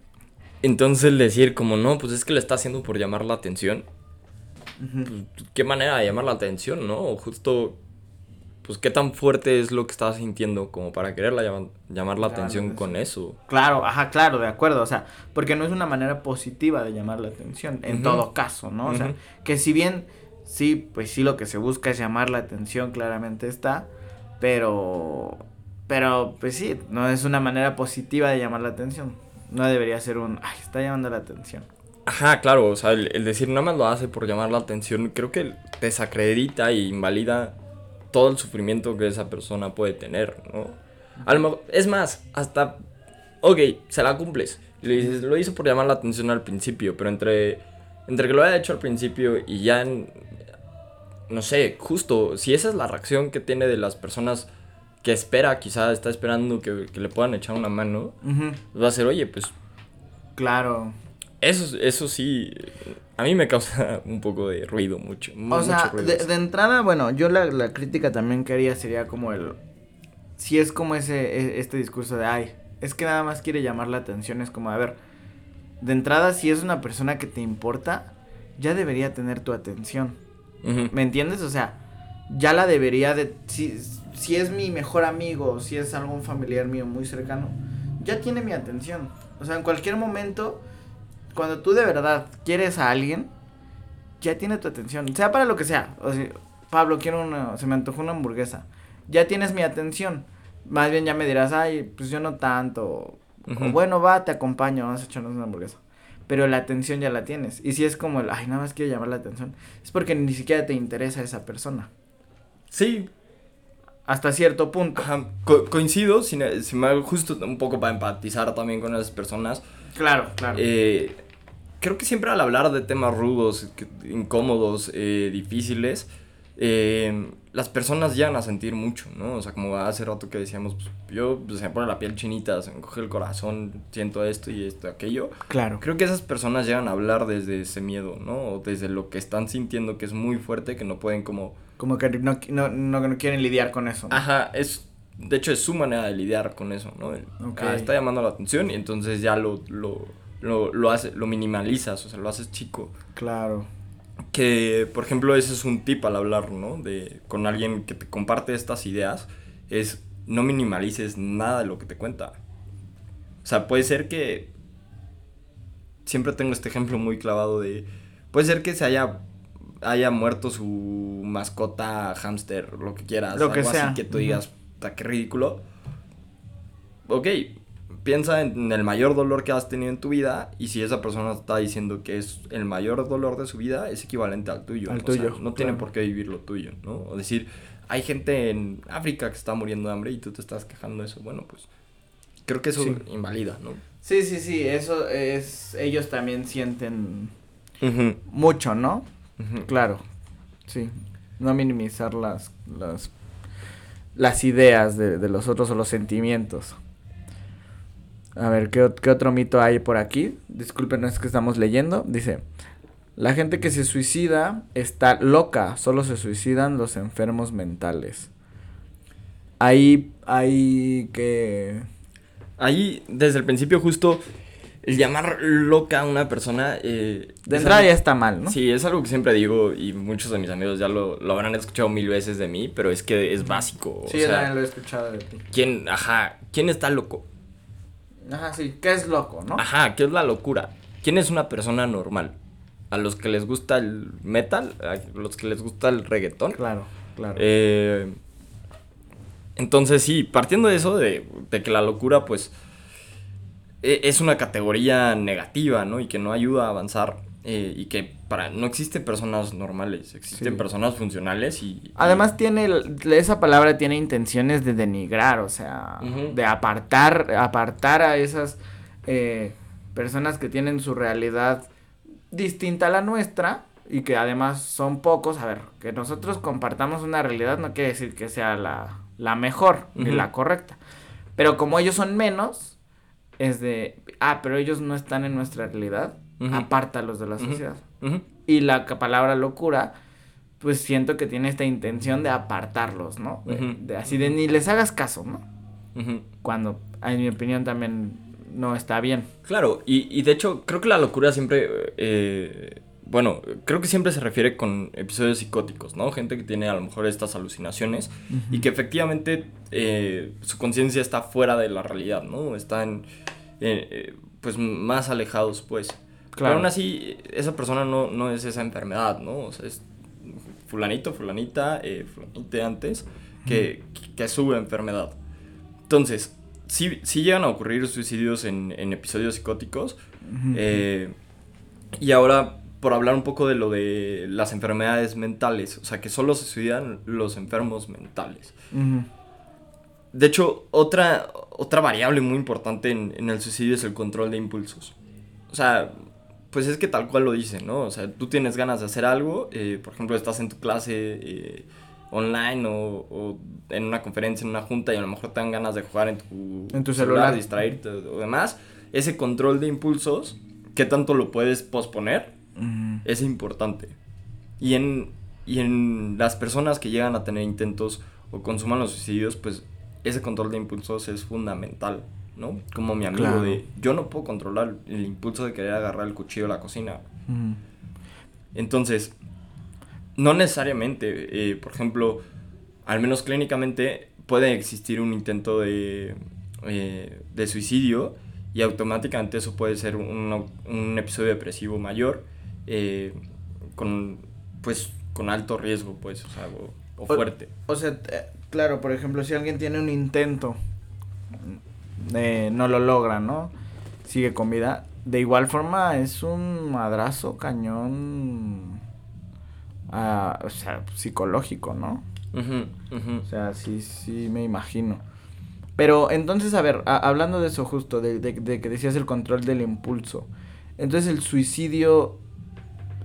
Entonces decir como, no, pues es que le está haciendo por llamar la atención, Ujú. pues, qué manera de llamar la atención, ¿no? O justo, pues qué tan fuerte es lo que estás sintiendo como para quererla llama- llamar la Claro, atención con eso. Claro, ajá, claro, de acuerdo, o sea, porque no es una manera positiva de llamar la atención, en Ujú. todo caso, ¿no? O sea, que si bien, sí, pues sí, lo que se busca es llamar la atención, claramente está, pero, pero, pues sí, no es una manera positiva de llamar la atención, no debería ser un, ay, está llamando la atención. Ajá, claro, o sea, el, decir nada más lo hace por llamar la atención, creo que desacredita e invalida todo el sufrimiento que esa persona puede tener, ¿no? A lo mejor, es más, hasta, ok, se la cumples. Y le dices, lo hizo por llamar la atención al principio, pero entre, entre que lo haya hecho al principio y ya, en- no sé, justo, si esa es la reacción que tiene de las personas que espera, quizá está esperando que, que le puedan echar una mano, va a ser, oye, pues Claro, eso, eso sí, a mí me causa un poco de ruido, mucho. mu- O mucho sea, ruido de, de entrada, bueno, yo la, la crítica también que haría sería como el... Si es como ese, e- este discurso de, ay, es que nada más quiere llamar la atención, es como, a ver, de entrada, si es una persona que te importa, ya debería tener tu atención. ¿Me entiendes? O sea, ya la debería de... Si, si es mi mejor amigo, si es algún familiar mío muy cercano, ya tiene mi atención. O sea, en cualquier momento, cuando tú de verdad quieres a alguien, ya tiene tu atención. Sea para lo que sea. O sea, Pablo, quiero una... Se me antojó una hamburguesa. Ya tienes mi atención. Más bien ya me dirás, ay, pues yo no tanto. o bueno, va, te acompaño, vamos a echarnos una hamburguesa. Pero la atención ya la tienes. Y si es como el, ay, nada más quiero llamar la atención, es porque ni siquiera te interesa esa persona. Sí, Hasta cierto punto. ajá, co- coincido, sin, sin embargo, justo un poco para empatizar también con esas personas. Claro, claro. Eh, creo que siempre al hablar de temas rudos, incómodos, eh, difíciles, eh, las personas llegan a sentir mucho, ¿no? O sea, como hace rato que decíamos, pues, yo pues, se me pone la piel chinita, se me coge el corazón, siento esto y esto, aquello. claro. Creo que esas personas llegan a hablar desde ese miedo, ¿no? O desde lo que están sintiendo que es muy fuerte, que no pueden como... Como que no, no, no, no quieren lidiar con eso. Ajá, es... De hecho, es su manera de lidiar con eso, ¿no? El- Ok. ah, está llamando la atención y entonces ya lo, lo, lo, lo, hace, lo minimalizas, o sea, lo haces chico. Claro. Que, por ejemplo, ese es un tip al hablar, ¿no? De, con alguien que te comparte estas ideas, es no minimalices nada de lo que te cuenta. O sea, puede ser que... Siempre tengo este ejemplo muy clavado de... Puede ser que se haya, haya muerto su mascota, hámster, lo que quieras. Lo que algo sea. Así que tú digas, "Ta, qué ridículo. Ok, piensa en el mayor dolor que has tenido en tu vida y si esa persona está diciendo que es el mayor dolor de su vida, es equivalente al tuyo. Al O sea, tuyo, no tiene claro. por qué vivir lo tuyo, ¿no? O decir, hay gente en África que está muriendo de hambre y tú te estás quejando de eso. Bueno, pues creo que eso Sí. invalida, ¿no? Sí, sí, sí, eso es, ellos también sienten mucho, ¿no? Claro, sí. No minimizar las, las, las ideas de, de los otros o los sentimientos. A ver, ¿qué, qué otro mito hay por aquí? Disculpen, es que estamos leyendo. Dice, la gente que se suicida está loca, solo se suicidan los enfermos mentales. Ahí, ahí que... Ahí, desde el principio, justo el llamar loca a una persona. eh, De entrada ya está mal, ¿no? Sí, es algo que siempre digo y muchos de mis amigos ya lo, lo habrán escuchado mil veces de mí, pero es que es básico. Sí, o sea, lo he escuchado de ti. ¿quién, ajá, ¿quién está loco? Ajá, sí, ¿qué es loco, no? Ajá, ¿qué es la locura? ¿Quién es una persona normal? ¿A los que les gusta el metal? ¿A los que les gusta el reggaetón? Claro, claro. Eh, entonces sí, partiendo de eso, de, de que la locura pues e- es una categoría negativa, ¿no? Y que no ayuda a avanzar eh, y que para no existen personas normales, existen Sí. personas funcionales y... Además tiene, esa palabra tiene intenciones de denigrar, o sea, de apartar, apartar a esas eh, personas que tienen su realidad distinta a la nuestra y que además son pocos. A ver, que nosotros compartamos una realidad no quiere decir que sea la, la mejor ni la correcta. Pero como ellos son menos, es de, ah, pero ellos no están en nuestra realidad, Ujú. apártalos de la sociedad. Y la palabra locura, pues siento que tiene esta intención de apartarlos, ¿no? De, así de ni les hagas caso, ¿no? Cuando, en mi opinión, también no está bien. Claro, y, y de hecho creo que la locura siempre, eh, bueno, creo que siempre se refiere con episodios psicóticos, ¿no? Gente que tiene a lo mejor estas alucinaciones y que efectivamente eh, su conciencia está fuera de la realidad, ¿no? Están, eh, eh, pues, más alejados, pues. Pero Claro. aún así, esa persona no, no es esa enfermedad, ¿no? O sea, es fulanito, fulanita, eh, fulanite antes, que, que es su enfermedad. Entonces, sí, sí llegan a ocurrir suicidios en, en episodios psicóticos. Eh, y ahora, por hablar un poco de lo de las enfermedades mentales, o sea, que solo se suicidan los enfermos mentales. De hecho, otra, otra variable muy importante en, en el suicidio es el control de impulsos. O sea, pues es que tal cual lo dice, ¿no? O sea, tú tienes ganas de hacer algo, eh, por ejemplo, estás en tu clase eh, online o, o en una conferencia, en una junta y a lo mejor te dan ganas de jugar en tu, En tu celular. distraerte o demás. Ese control de impulsos, ¿qué tanto lo puedes posponer? Es importante. Y en, y en las personas que llegan a tener intentos o consuman los suicidios, pues ese control de impulsos es fundamental, ¿no? Como mi amigo Claro. de, yo no puedo controlar el impulso de querer agarrar el cuchillo de la cocina. Entonces, no necesariamente, eh, por ejemplo, al menos clínicamente, puede existir un intento de, eh, de suicidio y automáticamente eso puede ser un, un episodio depresivo mayor, eh, con, pues, con alto riesgo, pues, o sea, o, fuerte. O sea, claro, por ejemplo, si alguien tiene un intento, eh, no lo logra, ¿no? Sigue con vida. De igual forma, es un madrazo cañón. ah, o sea, psicológico, ¿no? O sea, sí, sí, me imagino. Pero entonces, a ver, a- hablando de eso justo, de, de- de que decías el control del impulso. Entonces, el suicidio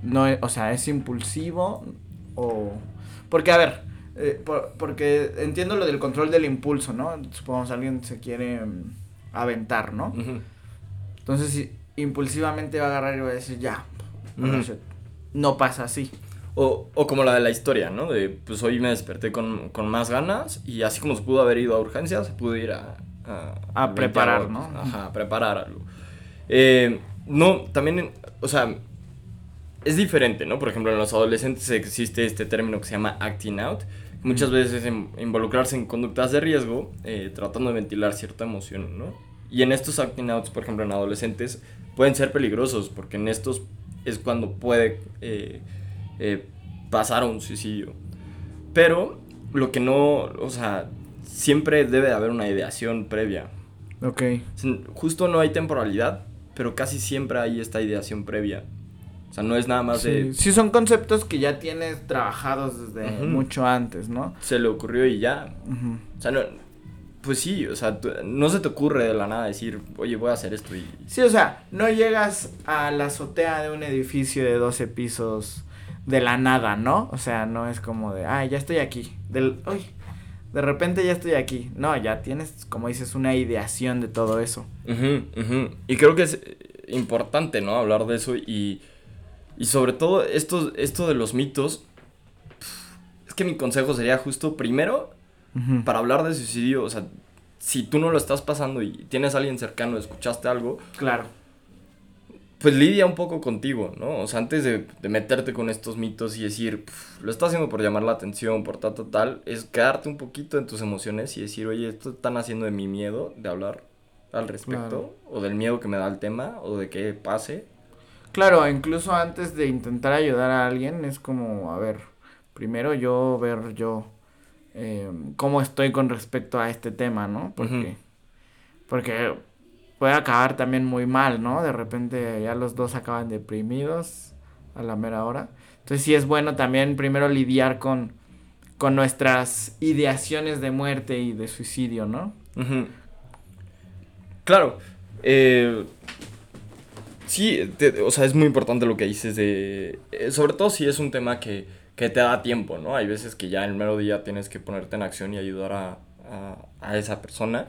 no es, o sea, es impulsivo o... Porque, a ver, eh, por- porque entiendo lo del control del impulso, ¿no? Supongamos alguien se quiere mm, aventar, ¿no? Entonces, si impulsivamente va a agarrar y va a decir, ya, no pasa así. O, o como la de la historia, ¿no? De, pues hoy me desperté con, con más ganas y así como se pudo haber ido a urgencias, se pudo ir a... A, A preparar, 20 ¿no? Ajá, a preparar algo. Eh, no, también, o sea, es diferente, ¿no? Por ejemplo, en los adolescentes existe este término que se llama acting out. Muchas veces en- involucrarse en conductas de riesgo, eh, tratando de ventilar cierta emoción, ¿no? Y en estos acting outs, por ejemplo, en adolescentes, pueden ser peligrosos, porque en estos es cuando puede eh, eh, pasar a un suicidio. Pero lo que no, o sea, siempre debe de haber una ideación previa. Ok. Justo no hay temporalidad, pero casi siempre hay esta ideación previa. O sea, no es nada más Sí, de sí, son conceptos que ya tienes trabajados desde mucho antes, ¿no? se le ocurrió y ya. O sea, no, pues sí, o sea, no se te ocurre de la nada decir, oye, voy a hacer esto y... Sí, o sea, no llegas a la azotea de un edificio de 12 pisos de la nada, ¿no? O sea, no es como de, ay, ya estoy aquí. Del, uy, de repente ya estoy aquí. No, ya tienes, como dices, una ideación de todo eso. Ujú, ujú. Y creo que es eh, importante, ¿no? Hablar de eso y, y sobre todo esto, esto de los mitos. Es que mi consejo sería justo primero para hablar de suicidio, o sea, si tú no lo estás pasando y tienes a alguien cercano, escuchaste algo, Claro. pues lidia un poco contigo, ¿no? O sea, antes de, de meterte con estos mitos y decir, "Pf, lo está haciendo por llamar la atención, por tal, tal, tal, es quedarte un poquito en tus emociones y decir, oye, esto están haciendo de mi miedo de hablar al respecto, Claro. o del miedo que me da el tema, o de que pase. Claro, incluso antes de intentar ayudar a alguien, es como, a ver, primero yo ver yo eh, cómo estoy con respecto a este tema, ¿no? Porque, porque puede acabar también muy mal, ¿no? De repente ya los dos acaban deprimidos a la mera hora. Entonces sí es bueno también primero lidiar con, con nuestras ideaciones de muerte y de suicidio, ¿no? Claro. eh, sí, te- o sea, es muy importante lo que dices de... eh, sobre todo si es un tema que, que te da tiempo, ¿no? Hay veces que ya el mero día tienes que ponerte en acción y ayudar a, a, a esa persona.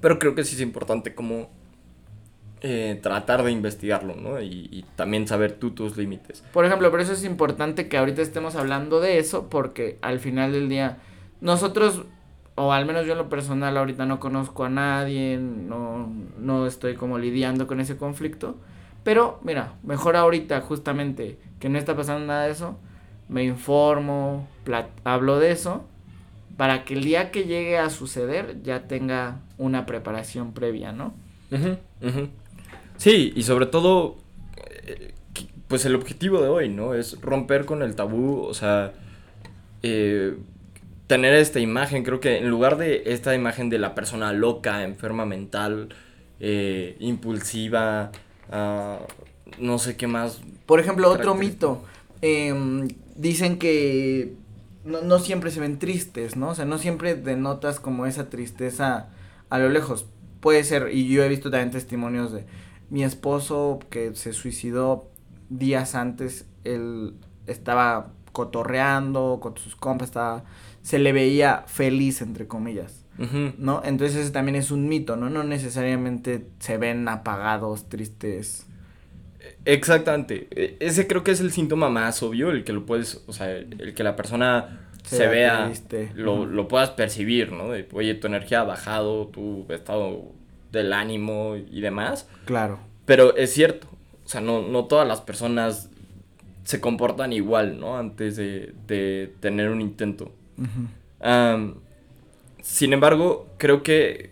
Pero creo que sí es importante como eh, tratar de investigarlo, ¿no? Y, y también saber tú tus límites. Por ejemplo, por eso es importante que ahorita estemos hablando de eso, porque al final del día, nosotros, o al menos yo en lo personal ahorita no conozco a nadie, no, no estoy como lidiando con ese conflicto, pero mira, mejor ahorita justamente que no está pasando nada de eso, me informo, hablo de eso, para que el día que llegue a suceder ya tenga una preparación previa, ¿no? Sí, y sobre todo, eh, pues el objetivo de hoy, ¿no? Es romper con el tabú, o sea, eh, tener esta imagen, creo que en lugar de esta imagen de la persona loca, enferma mental, eh, impulsiva, ah, no sé qué más. Por ejemplo, otro mito. em, dicen que no, no siempre se ven tristes, ¿no? O sea, no siempre denotas como esa tristeza a lo lejos. Puede ser, y yo he visto también testimonios de mi esposo que se suicidó días antes, él estaba cotorreando con sus compas, estaba, se le veía feliz, entre comillas. ¿no? Entonces ese también es un mito, ¿no? No necesariamente se ven apagados, tristes. Exactamente. E- Ese creo que es el síntoma más obvio, el que lo puedes, o sea, el que la persona Se se, vea triste. lo, lo puedas percibir, ¿no? De, oye, tu energía ha bajado, tu estado del ánimo y demás. Claro. Pero es cierto, o sea, no, no todas las personas se comportan igual, ¿no? Antes de, de tener un intento. Sin embargo, creo que,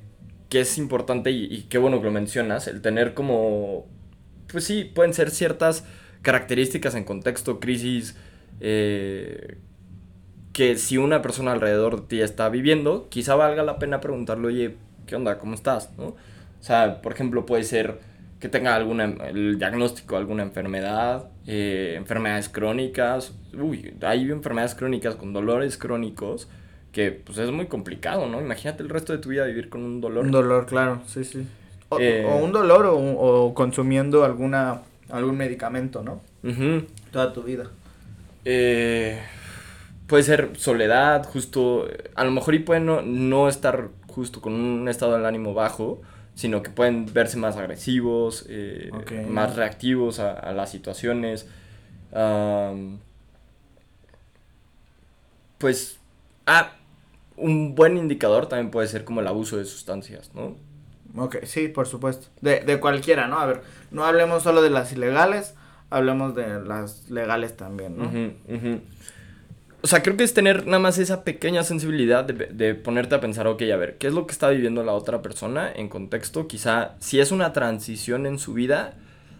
que es importante y, y qué bueno que lo mencionas, el tener como, pues sí, pueden ser ciertas características en contexto, crisis, eh, que si una persona alrededor de ti está viviendo, quizá valga la pena preguntarle, oye, ¿qué onda? ¿Cómo estás? ¿No? O sea, por ejemplo, puede ser que tenga alguna, el diagnóstico de alguna enfermedad, eh, enfermedades crónicas. Uy, hay enfermedades crónicas con dolores crónicos que pues es muy complicado, ¿no? Imagínate el resto de tu vida vivir con un dolor. Un dolor, claro, sí, sí. O, Eh, o un dolor o, o consumiendo alguna algún medicamento, ¿no? Toda tu vida. Eh, puede ser soledad, justo, a lo mejor y pueden no, no estar justo con un estado del ánimo bajo, sino que pueden verse más agresivos, eh, más reactivos a, a las situaciones. Pues, ah, un buen indicador también puede ser como el abuso de sustancias, ¿no? Ok, sí, por supuesto. De, de cualquiera, ¿no? A ver, no hablemos solo de las ilegales, hablemos de las legales también, ¿no? Ujú, ujú. O sea, creo que es tener nada más esa pequeña sensibilidad de, de ponerte a pensar, ok, a ver, ¿qué es lo que está viviendo la otra persona en contexto? Quizá, si es una transición en su vida,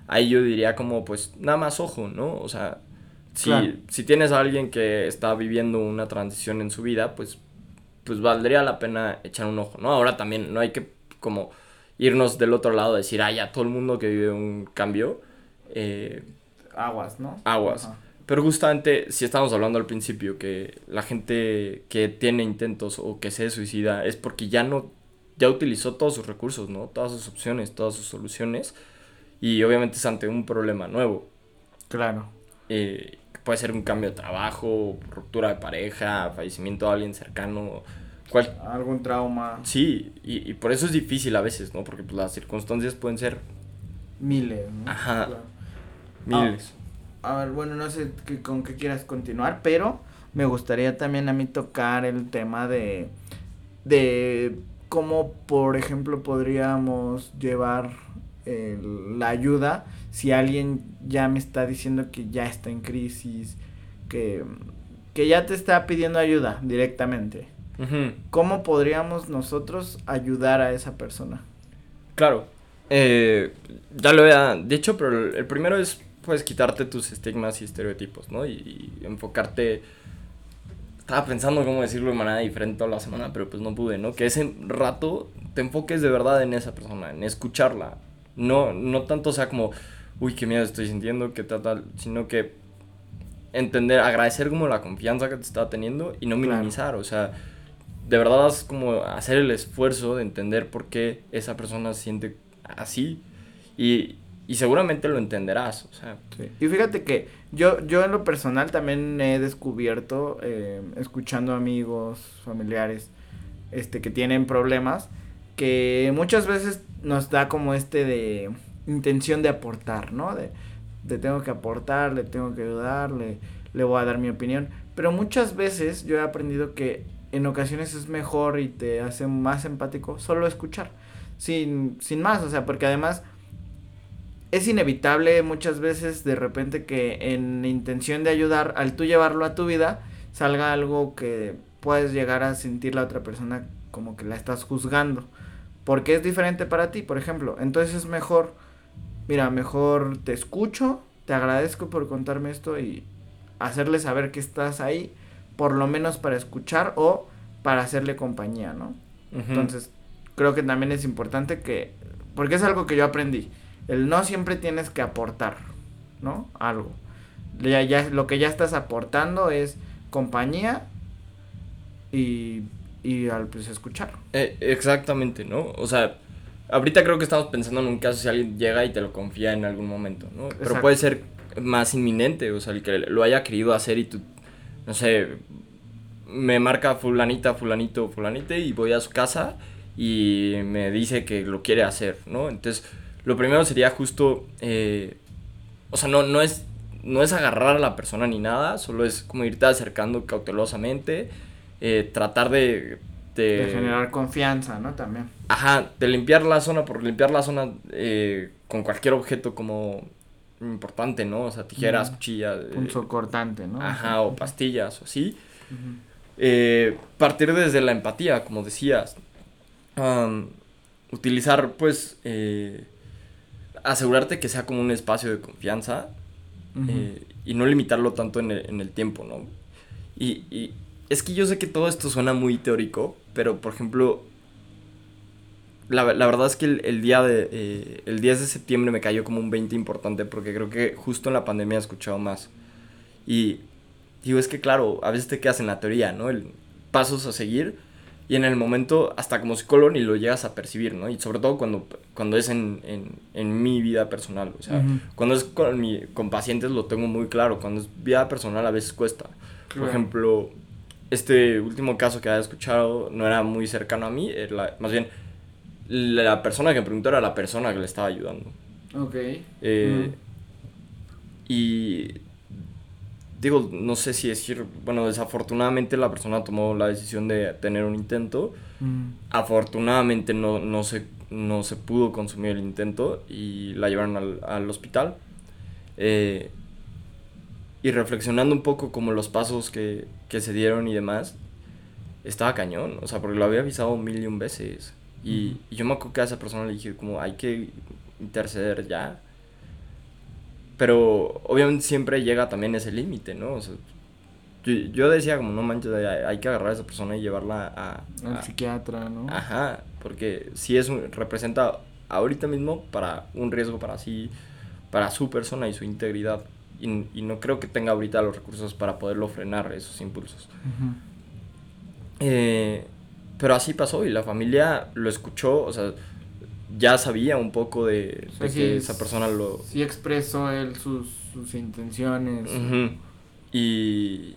ahí yo diría como, pues, nada más ojo, ¿no? O sea, si, Claro. si tienes a alguien que está viviendo una transición en su vida, pues, pues valdría la pena echar un ojo, ¿no? Ahora también no hay que como irnos del otro lado, decir, ah, ya todo el mundo que vive un cambio, eh, Aguas, ¿no? aguas. Ajá. Pero justamente, si estamos hablando al principio, que la gente que tiene intentos o que se suicida es porque ya no, ya utilizó todos sus recursos, ¿no? Todas sus opciones, todas sus soluciones. Y obviamente es ante un problema nuevo. Claro. Eh, puede ser un cambio de trabajo, ruptura de pareja, fallecimiento de alguien cercano. Cual... Algún trauma. Sí, y, y por eso es difícil a veces, ¿no? Porque pues, las circunstancias pueden ser Miles, ¿no? Ajá. Claro. miles. A ver, bueno, no sé con qué quieras continuar, pero me gustaría también a mí tocar el tema de, de cómo, por ejemplo, podríamos llevar el- la ayuda si alguien ya me está diciendo que ya está en crisis, que, que ya te está pidiendo ayuda directamente. ¿Cómo podríamos nosotros ayudar a esa persona? Claro. Eh, ya lo había dicho, pero el primero es, pues, quitarte tus estigmas y estereotipos, ¿no? Y, y enfocarte... Estaba pensando cómo decirlo de manera diferente toda la semana, pero pues no pude, ¿no? Que ese rato te enfoques de verdad en esa persona, en escucharla. No, no tanto sea como, uy, qué miedo estoy sintiendo, qué tal, tal, sino que entender, agradecer como la confianza que te está teniendo y no Claro. minimizar, o sea, de verdad es como hacer el esfuerzo de entender por qué esa persona se siente así y, y seguramente lo entenderás, o sea, Y fíjate que yo, yo en lo personal también he descubierto, eh, escuchando amigos, familiares, este, que tienen problemas, que muchas veces nos da como este de intención de aportar, ¿no? De, de tengo que aportar, le tengo que ayudar, le, le voy a dar mi opinión. Pero muchas veces yo he aprendido que en ocasiones es mejor y te hace más empático solo escuchar, sin, sin más, o sea, porque además es inevitable muchas veces de repente que en intención de ayudar, al tú llevarlo a tu vida, salga algo que puedes llegar a sentir la otra persona como que la estás juzgando. Porque es diferente para ti, por ejemplo. Entonces es mejor, mira, mejor te escucho, te agradezco por contarme esto y hacerle saber que estás ahí, por lo menos para escuchar o para hacerle compañía, ¿no? Entonces, creo que también es importante que, porque es algo que yo aprendí, el no siempre tienes que aportar, ¿no? Algo. Ya, ya, lo que ya estás aportando es compañía y, y al pues escuchar. Eh, exactamente, ¿no? O sea, ahorita creo que estamos pensando en un caso si alguien llega y te lo confía en algún momento, ¿no? Pero puede ser más inminente, o sea, el que lo haya querido hacer y tú, no sé, me marca fulanita, fulanito, fulanite y voy a su casa y me dice que lo quiere hacer, ¿no? Entonces, lo primero sería justo, eh, o sea, no, no, es, no es agarrar a la persona ni nada, solo es como irte acercando cautelosamente, eh, tratar de... de- De generar confianza, ¿no? También. Ajá, de limpiar la zona por limpiar la zona eh, con cualquier objeto como importante, ¿no? O sea, tijeras, Mm. cuchillas. eh, Punzo cortante, ¿no? ajá, o pastillas o así. Eh, partir desde la empatía, como decías. Utilizar, pues, eh, asegurarte que sea como un espacio de confianza Ujú. eh, y no limitarlo tanto en el, en el tiempo, ¿no? Y, y es que yo sé que todo esto suena muy teórico, pero por ejemplo, la, verdad es que el, día de, eh, el 10 de septiembre me cayó como un 20 importante porque creo que justo en la pandemia he escuchado más. Y digo, es que claro, a veces te quedas en la teoría, ¿no? El pasos a seguir y en el momento, hasta como psicólogo, ni lo llegas a percibir, ¿no? Y sobre todo cuando, cuando es en, en, en mi vida personal, o sea, cuando es con, mi, con pacientes lo tengo muy claro, cuando es vida personal a veces cuesta. Por ejemplo, este último caso que había escuchado no era muy cercano a mí, era más bien la persona que me preguntó era la persona que le estaba ayudando. Ok. Eh, y digo, no sé si decir, bueno, desafortunadamente la persona tomó la decisión de tener un intento. Afortunadamente no, no, se, no se pudo consumir el intento y la llevaron al, al hospital. Eh, y reflexionando un poco como los pasos que, que, se dieron y demás, estaba cañón, o sea, porque lo había avisado mil y un veces. Y, y, yo me acuerdo que a esa persona le dije como hay que interceder ya. Pero obviamente siempre llega también ese límite, ¿no? O sea, yo, decía como no manches, hay que agarrar a esa persona y llevarla a... Al psiquiatra, ¿no? Ajá, porque si es representa ahorita mismo para un riesgo para sí, para su persona y su integridad y, no creo que tenga ahorita los recursos para poderlo frenar esos impulsos. Eh, pero así pasó y la familia lo escuchó, o sea, ya sabía un poco de, que esa persona lo... Sí expresó él sus, intenciones. y,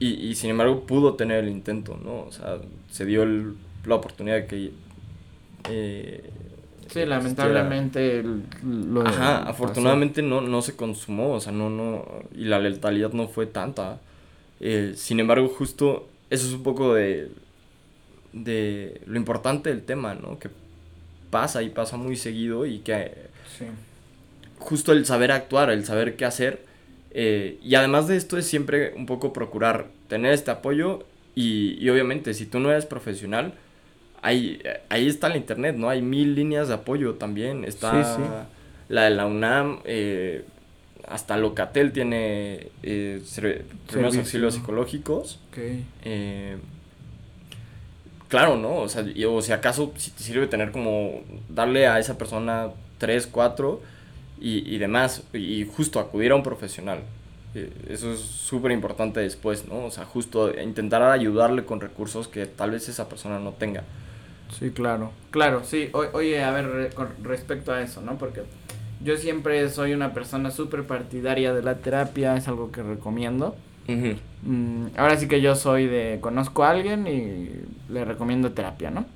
y, sin embargo pudo tener el intento, ¿no? O sea, se dio la oportunidad de que eh, Sí, lamentablemente lo Ajá, afortunadamente no, no se consumó, o sea, no, no, y la letalidad no fue tanta. Eh, sin embargo, justo eso es un poco de, de lo importante del tema, ¿no? Que pasa y pasa muy seguido y que sí. justo el saber actuar, el saber qué hacer, eh, y además de esto es siempre un poco procurar tener este apoyo y, y obviamente si tú no eres profesional, ahí, ahí está el internet, ¿no? Hay mil líneas de apoyo también. Está la de la UNAM, eh, hasta Locatel tiene eh, auxilios psicológicos. Eh, claro, ¿no? O sea, o si acaso si te sirve tener como darle a esa persona tres, cuatro y, y demás, y justo acudir a un profesional. Eso es súper importante después, ¿no? O sea, justo intentar ayudarle con recursos que tal vez esa persona no tenga. Sí, claro. Claro, sí. oye, a ver, con respecto a eso, ¿no? Porque yo siempre soy una persona súper partidaria de la terapia, es algo que recomiendo. Mm, ahora sí que yo soy de, conozco a alguien y le recomiendo terapia, ¿no?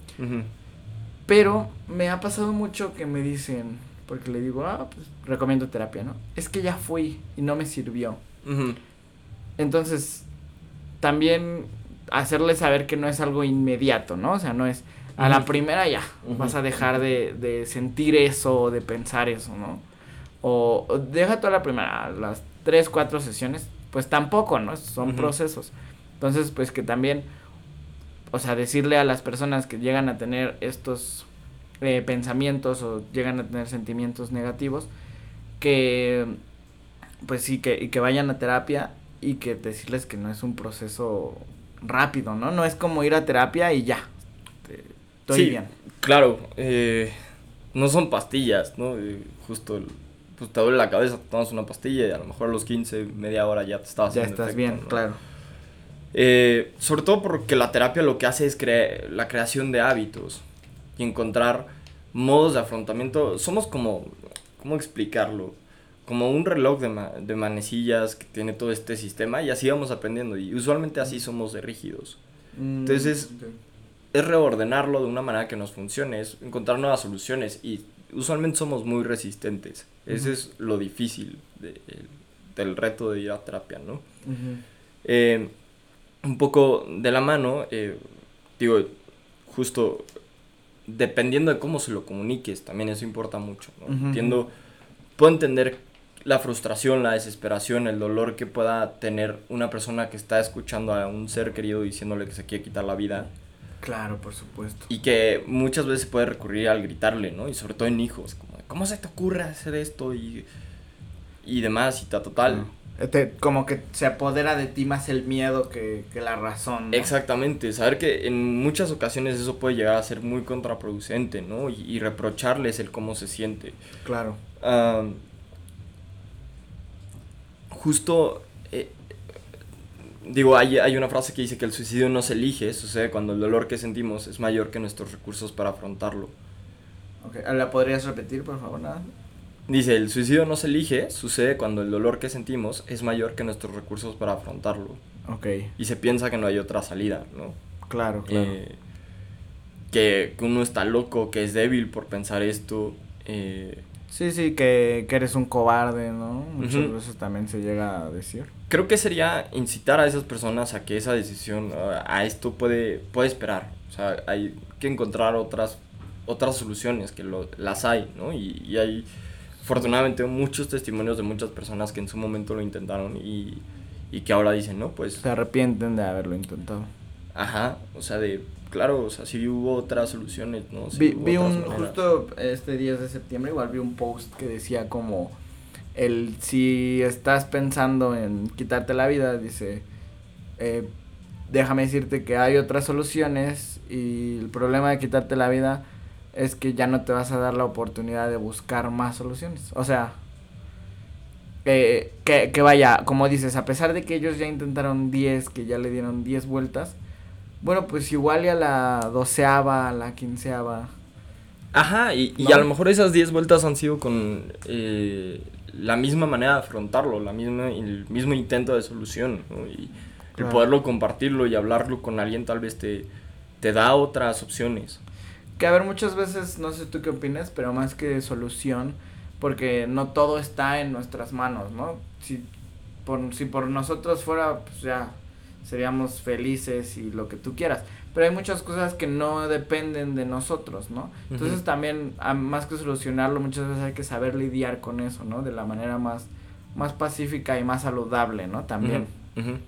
Pero me ha pasado mucho que me dicen, porque le digo, ah, pues recomiendo terapia, ¿no? Es que ya fui y no me sirvió. Entonces, también hacerle saber que no es algo inmediato, ¿no? O sea, no es, a la primera ya vas a dejar de, de, sentir eso o de pensar eso, ¿no? O, deja toda la primera, las tres, cuatro sesiones, pues tampoco, ¿no? Son procesos. Entonces, pues que también, o sea, decirle a las personas que llegan a tener estos eh, pensamientos o llegan a tener sentimientos negativos, que, pues sí, que, y que vayan a terapia y que decirles que no es un proceso rápido, ¿no? No es como ir a terapia y ya, sí, Claro, eh, no son pastillas, ¿no? Eh, justo, pues te duele la cabeza, te tomas una pastilla y a lo mejor a los 15, media hora ya te estás Ya estás bien, claro. Eh, sobre todo porque la terapia lo que hace es crear la creación de hábitos y encontrar modos de afrontamiento. Somos como, ¿cómo explicarlo? Como un reloj de, de manecillas que tiene todo este sistema y así vamos aprendiendo. Y usualmente así somos de rígidos. Mm, Entonces, es reordenarlo de una manera que nos funcione, es encontrar nuevas soluciones y usualmente somos muy resistentes. Ese es lo difícil del reto de ir a terapia, ¿no? Eh, un poco de la mano, eh, digo, justo dependiendo de cómo se lo comuniques, también eso importa mucho, ¿no? Entiendo, puedo entender la frustración, la desesperación, el dolor que pueda tener una persona que está escuchando a un ser querido diciéndole que se quiere quitar la vida Claro, por supuesto. Y que muchas veces puede recurrir al gritarle, ¿no? Y sobre todo en hijos, como, ¿cómo se te ocurre hacer esto? Y, y demás, y tal, total. Te, como que se apodera de ti más el miedo que, que la razón. ¿no? Exactamente, saber que en muchas ocasiones eso puede llegar a ser muy contraproducente, ¿no? Y, y reprocharles el cómo se siente. Claro. Um, justo, digo, hay, hay una frase que dice que el suicidio no se elige, sucede cuando el dolor que sentimos es mayor que nuestros recursos para afrontarlo. Okay. ¿La podrías repetir, por favor? Nada. Dice, el suicidio no se elige, sucede cuando el dolor que sentimos es mayor que nuestros recursos para afrontarlo. Ok. Y se piensa que no hay otra salida, ¿no? Claro, claro. Eh, que, que, uno está loco, que es débil por pensar esto. Eh, sí, sí, que, que, eres un cobarde, ¿no? Muchas uh -huh. veces también se llega a decir. Creo que sería incitar a esas personas a que esa decisión, a esto puede, puede esperar. O sea, hay que encontrar otras, otras soluciones, que lo, las hay, ¿no? Y, y hay afortunadamente muchos testimonios de muchas personas que en su momento lo intentaron y, y que ahora dicen, no, pues... Se arrepienten de haberlo intentado. Ajá, o sea, de, claro, o sea, sí hubo otras soluciones, ¿no? Sí vi vi un, maneras. justo este 10 de septiembre, igual vi un post que decía como, el, si estás pensando en quitarte la vida, dice, eh, déjame decirte que hay otras soluciones y el problema de quitarte la vida es que ya no te vas a dar la oportunidad de buscar más soluciones. O sea, que, que vaya, como dices, a pesar de que ellos ya intentaron 10, que ya le dieron 10 vueltas, bueno, pues igual y a la doceava, a la quinceava. Ajá, y, ¿no? y a lo mejor esas 10 vueltas han sido con eh, la misma manera de afrontarlo, la misma, el mismo intento de solución, ¿no? Y claro. el poderlo compartirlo y hablarlo con alguien tal vez te, te da otras opciones que a ver muchas veces no sé tú qué opinas pero más que solución porque no todo está en nuestras manos no si por si por nosotros fuera pues ya seríamos felices y lo que tú quieras pero hay muchas cosas que no dependen de nosotros no entonces uh -huh. también más que solucionarlo muchas veces hay que saber lidiar con eso no de la manera más más pacífica y más saludable no también uh. Uh -huh.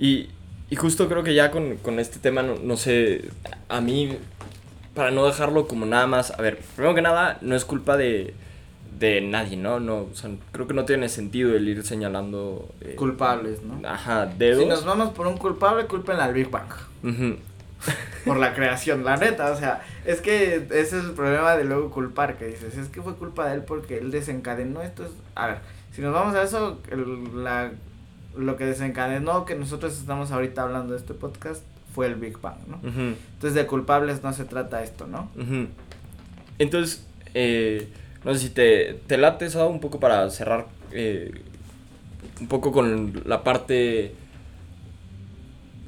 y y justo creo que ya con, con este tema, no, no sé, a mí para no dejarlo como nada más. A ver, primero que nada, no es culpa de, de nadie, ¿no? no o sea, creo que no tiene sentido el ir señalando. Eh, Culpables, ¿no? Ajá, dedos. Si nos vamos por un culpable, culpen al Big Bang. Uh -huh. por la creación, la neta, o sea, es que ese es el problema de luego culpar, que dices, es que fue culpa de él porque él desencadenó esto. Es... A ver, si nos vamos a eso, el, la, lo que desencadenó que nosotros estamos ahorita hablando de este podcast fue el Big Bang, ¿no? Uh -huh. Entonces de culpables no se trata esto, ¿no? Uh -huh. Entonces, eh, no sé si te, te late eso un poco para cerrar eh, un poco con la parte,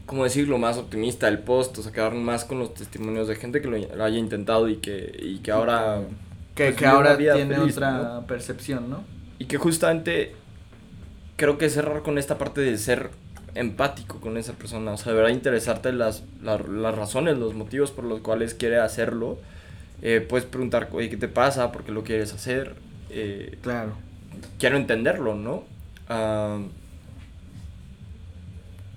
¿cómo decirlo?, más optimista del post, o sea, quedar más con los testimonios de gente que lo haya intentado y que, y que ahora... Que, pues, que ahora tiene feliz, otra ¿no? percepción, ¿no? Y que justamente creo que cerrar con esta parte de ser empático con esa persona, o sea, deberá interesarte las, las, las razones, los motivos por los cuales quiere hacerlo. Eh, puedes preguntar, oye, ¿qué te pasa? ¿Por qué lo quieres hacer? Eh, claro. Quiero entenderlo, ¿no? Uh,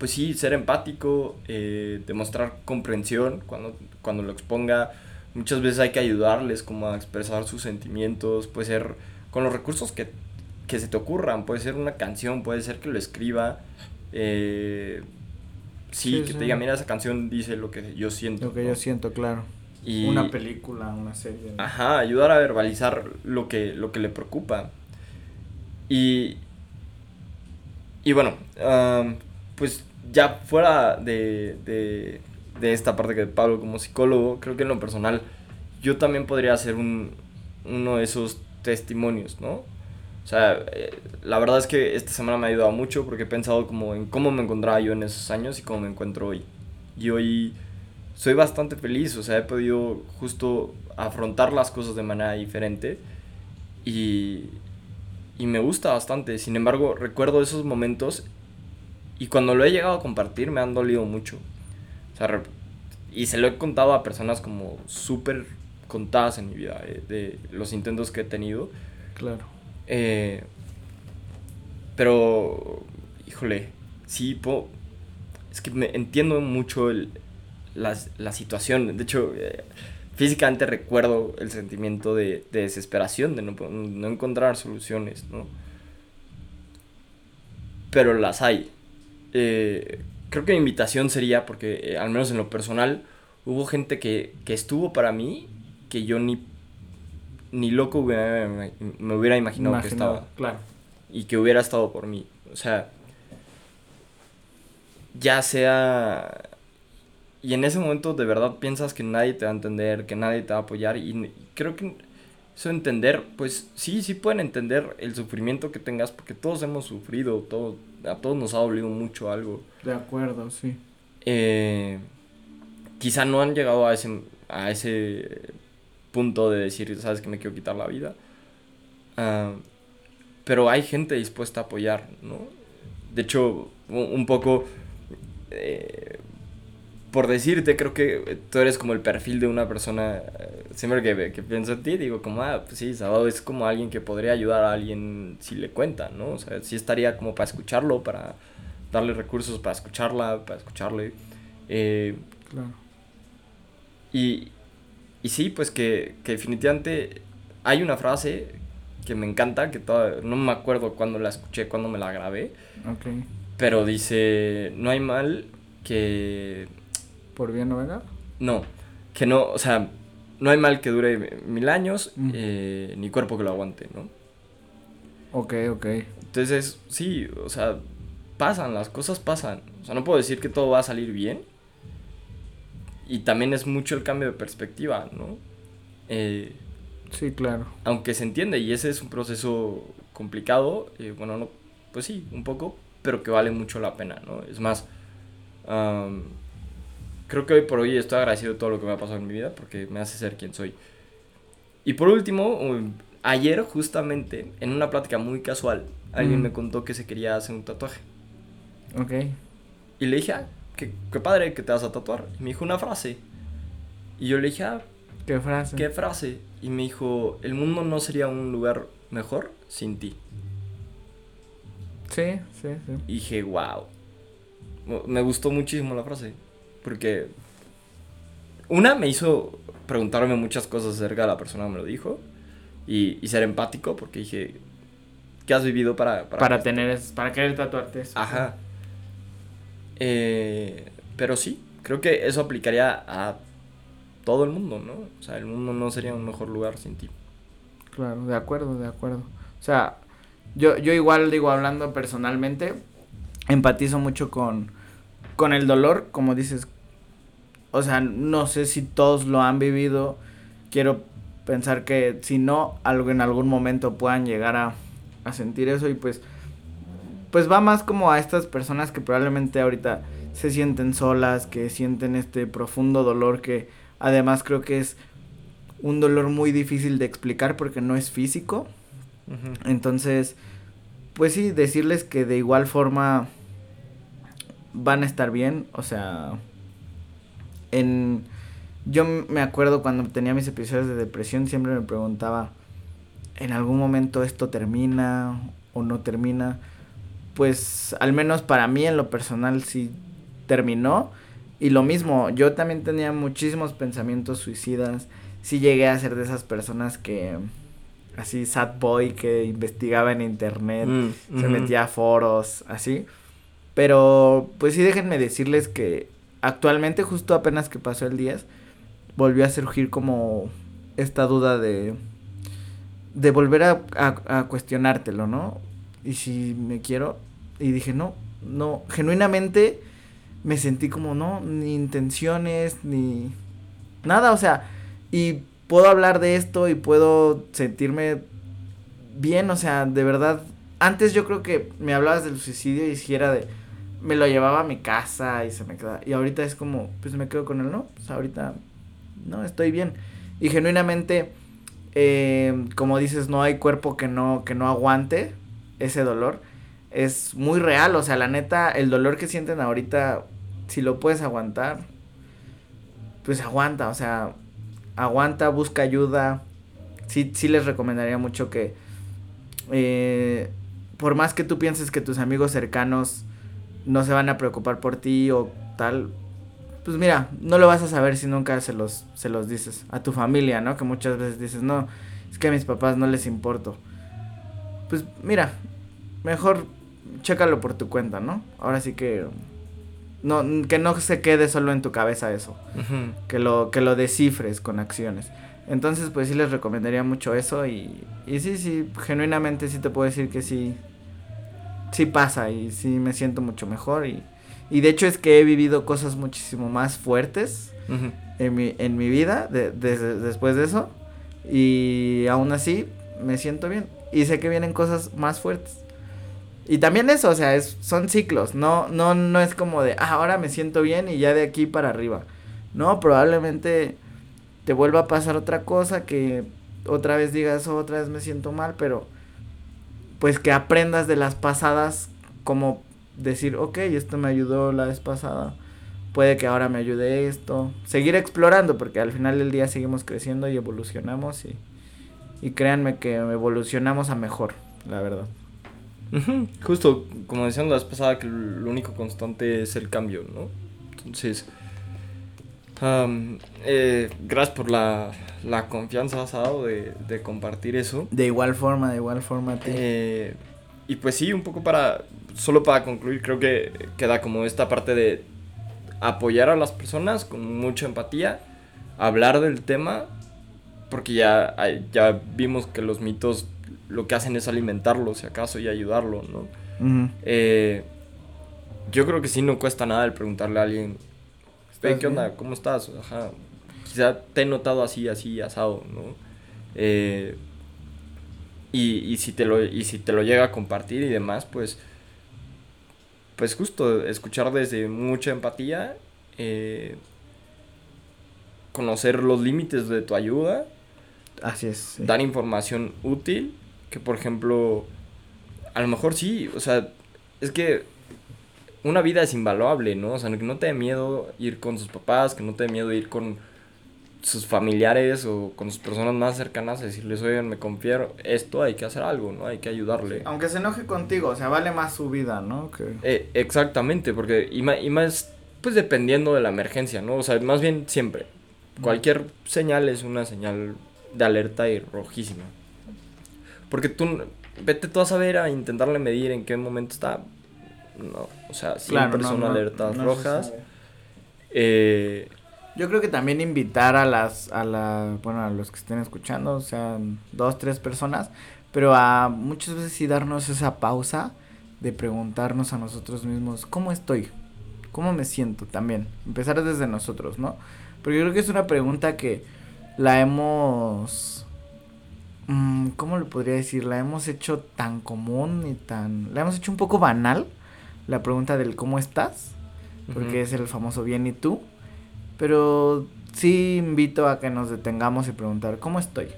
pues sí, ser empático, eh, demostrar comprensión cuando, cuando lo exponga. Muchas veces hay que ayudarles como a expresar sus sentimientos, puede ser con los recursos que, que se te ocurran, puede ser una canción, puede ser que lo escriba, eh, sí, sí, que sí. te diga, mira, esa canción dice lo que yo siento. Lo que ¿no? yo siento, claro. Y, una película, una serie. ¿no? Ajá, ayudar a verbalizar lo que, lo que le preocupa. Y, y bueno, um, pues ya fuera de, de, de, esta parte que Pablo como psicólogo, creo que en lo personal yo también podría ser un, uno de esos testimonios, ¿no? O sea, eh, la verdad es que esta semana me ha ayudado mucho porque he pensado como en cómo me encontraba yo en esos años y cómo me encuentro hoy. Y hoy soy bastante feliz, o sea, he podido justo afrontar las cosas de manera diferente y, y me gusta bastante. Sin embargo, recuerdo esos momentos y cuando lo he llegado a compartir me han dolido mucho. O sea, y se lo he contado a personas como súper contadas en mi vida, eh, de los intentos que he tenido. Claro. Eh, pero, híjole, sí, po, es que me entiendo mucho el, la, la situación. De hecho, eh, físicamente recuerdo el sentimiento de, de desesperación, de no, no, encontrar soluciones, ¿no? pero las hay. Eh, creo que mi invitación sería, porque eh, al menos en lo personal, hubo gente que, que estuvo para mí que yo ni, ni loco hubiera- me hubiera imaginado que estaba. Claro. Y que hubiera estado por mí. O sea, ya sea... Y en ese momento de verdad piensas que nadie te va a entender, que nadie te va a apoyar. Y creo que eso entender, pues sí, sí pueden entender el sufrimiento que tengas, porque todos hemos sufrido, todo, a todos nos ha dolido mucho algo. De acuerdo, sí. Eh, quizá no han llegado a ese, a ese punto de decir, sabes que me quiero quitar la vida. Ah, pero hay gente dispuesta a apoyar, ¿no? De hecho, un poco, eh, por decirte, creo que tú eres como el perfil de una persona, eh, siempre que, que pienso en ti, digo como, ah, pues sí, Sábado es como alguien que podría ayudar a alguien si le cuenta, ¿no? O sea, sí estaría como para escucharlo, para darle recursos para escucharla, para escucharle. Eh, Claro. y, y sí, pues que, que definitivamente hay una frase que me encanta, que toda- no me acuerdo cuándo la escuché, cuándo me la grabé, Ok. pero dice, no hay mal que... ¿Por bien no venga? No, que no, o sea, no hay mal que dure mil años, Mm. eh, ni cuerpo que lo aguante, ¿no? Ok, ok. Entonces, sí, o sea, pasan, las cosas pasan. O sea, no puedo decir que todo va a salir bien. Y también es mucho el cambio de perspectiva, ¿no? Eh, Sí, claro. aunque se entiende y ese es un proceso complicado, eh, bueno, no, pues sí, un poco, pero que vale mucho la pena, ¿no? Es más, creo que hoy por hoy estoy agradecido de todo lo que me ha pasado en mi vida porque me hace ser quien soy. Y por último, um, ayer justamente, en una plática muy casual, alguien Mm. me contó que se quería hacer un tatuaje. Ok. Y le dije, ah, qué, qué padre que te vas a tatuar. Y me dijo una frase. Y yo le dije, ah, ¿Qué frase? ¿Qué frase? Y me dijo, el mundo no sería un lugar mejor sin ti. Sí, sí, sí. Y dije, wow. Me gustó muchísimo la frase. Porque una me hizo preguntarme muchas cosas acerca de la persona que me lo dijo. Y, y ser empático porque dije, ¿qué has vivido para... Para, tener, es- para querer tatuarte eso. Ajá. Eh, pero sí, creo que eso aplicaría a todo el mundo, ¿no? O sea, el mundo no sería un mejor lugar sin ti. Claro, de acuerdo, de acuerdo. O sea, yo, yo igual digo, hablando personalmente, empatizo mucho con, con el dolor, como dices. O sea, no sé si todos lo han vivido. Quiero pensar que si no, algo en algún momento puedan llegar a, a sentir eso y pues pues va más como a estas personas que probablemente ahorita se sienten solas, que sienten este profundo dolor que además creo que es un dolor muy difícil de explicar porque no es físico. Entonces, pues sí, decirles que de igual forma van a estar bien, o sea, en yo me acuerdo cuando tenía mis episodios de depresión siempre me preguntaba en algún momento esto termina o no termina. Pues al menos para mí en lo personal sí terminó y lo mismo, yo también tenía muchísimos pensamientos suicidas. Sí llegué a ser de esas personas que así sad boy que investigaba en internet, Mm, se metía a foros, así. Pero pues sí déjenme decirles que actualmente justo apenas que pasó el 10 volvió a surgir como esta duda de de volver a, a, cuestionártelo, ¿no? Y si me quiero y dije, "No, no, genuinamente me sentí como no, ni intenciones ni nada, o sea, y puedo hablar de esto y puedo sentirme bien, o sea, de verdad. Antes yo creo que me hablabas del suicidio y si era de. Me lo llevaba a mi casa y se me quedaba. Y ahorita es como, pues me quedo con él, ¿no? Pues ahorita, no, estoy bien. Y genuinamente, eh, como dices, no hay cuerpo que no, que no aguante ese dolor. Es muy real, o sea, la neta, el dolor que sienten ahorita, si lo puedes aguantar, pues aguanta, o sea, aguanta, busca ayuda. Sí, sí les recomendaría mucho que, eh, por más que tú pienses que tus amigos cercanos no se van a preocupar por ti o tal, pues mira, no lo vas a saber si nunca se los, se los dices a tu familia, ¿no? Que muchas veces dices, no, es que a mis papás no les importo. Pues mira, mejor chécalo por tu cuenta, ¿no? Ahora sí que no que no se quede solo en tu cabeza eso, que lo que lo descifres con acciones. Entonces, pues sí les recomendaría mucho eso y, y sí, sí, genuinamente sí te puedo decir que sí, sí pasa y sí me siento mucho mejor y, y de hecho es que he vivido cosas muchísimo más fuertes en, mi, en mi vida de, después de eso y aún así me siento bien y sé que vienen cosas más fuertes. Y también eso, o sea, es, son ciclos, no, no, no es como de, ah, ahora me siento bien y ya de aquí para arriba. No, probablemente te vuelva a pasar otra cosa que otra vez digas, oh, otra vez me siento mal, pero pues que aprendas de las pasadas como decir, ok, esto me ayudó la vez pasada, puede que ahora me ayude esto, seguir explorando, porque al final del día seguimos creciendo y evolucionamos y, y créanme que evolucionamos a mejor, la verdad. Justo, como decían la vez pasada, que lo único constante es el cambio, ¿no? Entonces, eh, gracias por la, la confianza, Asado, de, de compartir eso. De igual forma, de igual forma. Eh, y pues sí, un poco para, solo para concluir, creo que queda como esta parte de apoyar a las personas con mucha empatía, hablar del tema, porque ya, ya vimos que los mitos lo que hacen es alimentarlo, si acaso, y ayudarlo, ¿no? Eh, yo creo que sí no cuesta nada el preguntarle a alguien, ¿qué onda? ¿Cómo estás? Ajá. Quizá te he notado así, así, asado, ¿no? Eh, y, y, si te lo, y si te lo llega a compartir y demás, pues, pues justo escuchar desde mucha empatía, eh, conocer los límites de tu ayuda. Así es. Dar información útil, que por ejemplo, a lo mejor sí, o sea, es que una vida es invaluable, ¿no? O sea, que no te dé miedo ir con sus papás, que no te dé miedo ir con sus familiares o con sus personas más cercanas a decirles, oigan, me confiero esto, hay que hacer algo, ¿no? Hay que ayudarle. Aunque se enoje contigo, o sea, vale más su vida, ¿no? Que... Eh, exactamente, porque y más, y más, pues dependiendo de la emergencia, ¿no? O sea, más bien siempre. Cualquier señal es una señal de alerta y rojísima. Porque tú, vete tú a saber a intentarle medir en qué momento está no, o sea, siempre son alertas rojas. Eh, yo creo que también invitar a las, a la, bueno, a los que estén escuchando, o sea, dos, tres personas, pero a muchas veces sí darnos esa pausa de preguntarnos a nosotros mismos, ¿cómo estoy? ¿Cómo me siento también? Empezar desde nosotros, ¿no? Porque yo creo que es una pregunta que la hemos, mm, ¿cómo le podría decir? La hemos hecho tan común y tan, la hemos hecho un poco banal la pregunta del cómo estás, porque es el famoso bien y tú, pero sí invito a que nos detengamos y preguntar cómo estoy.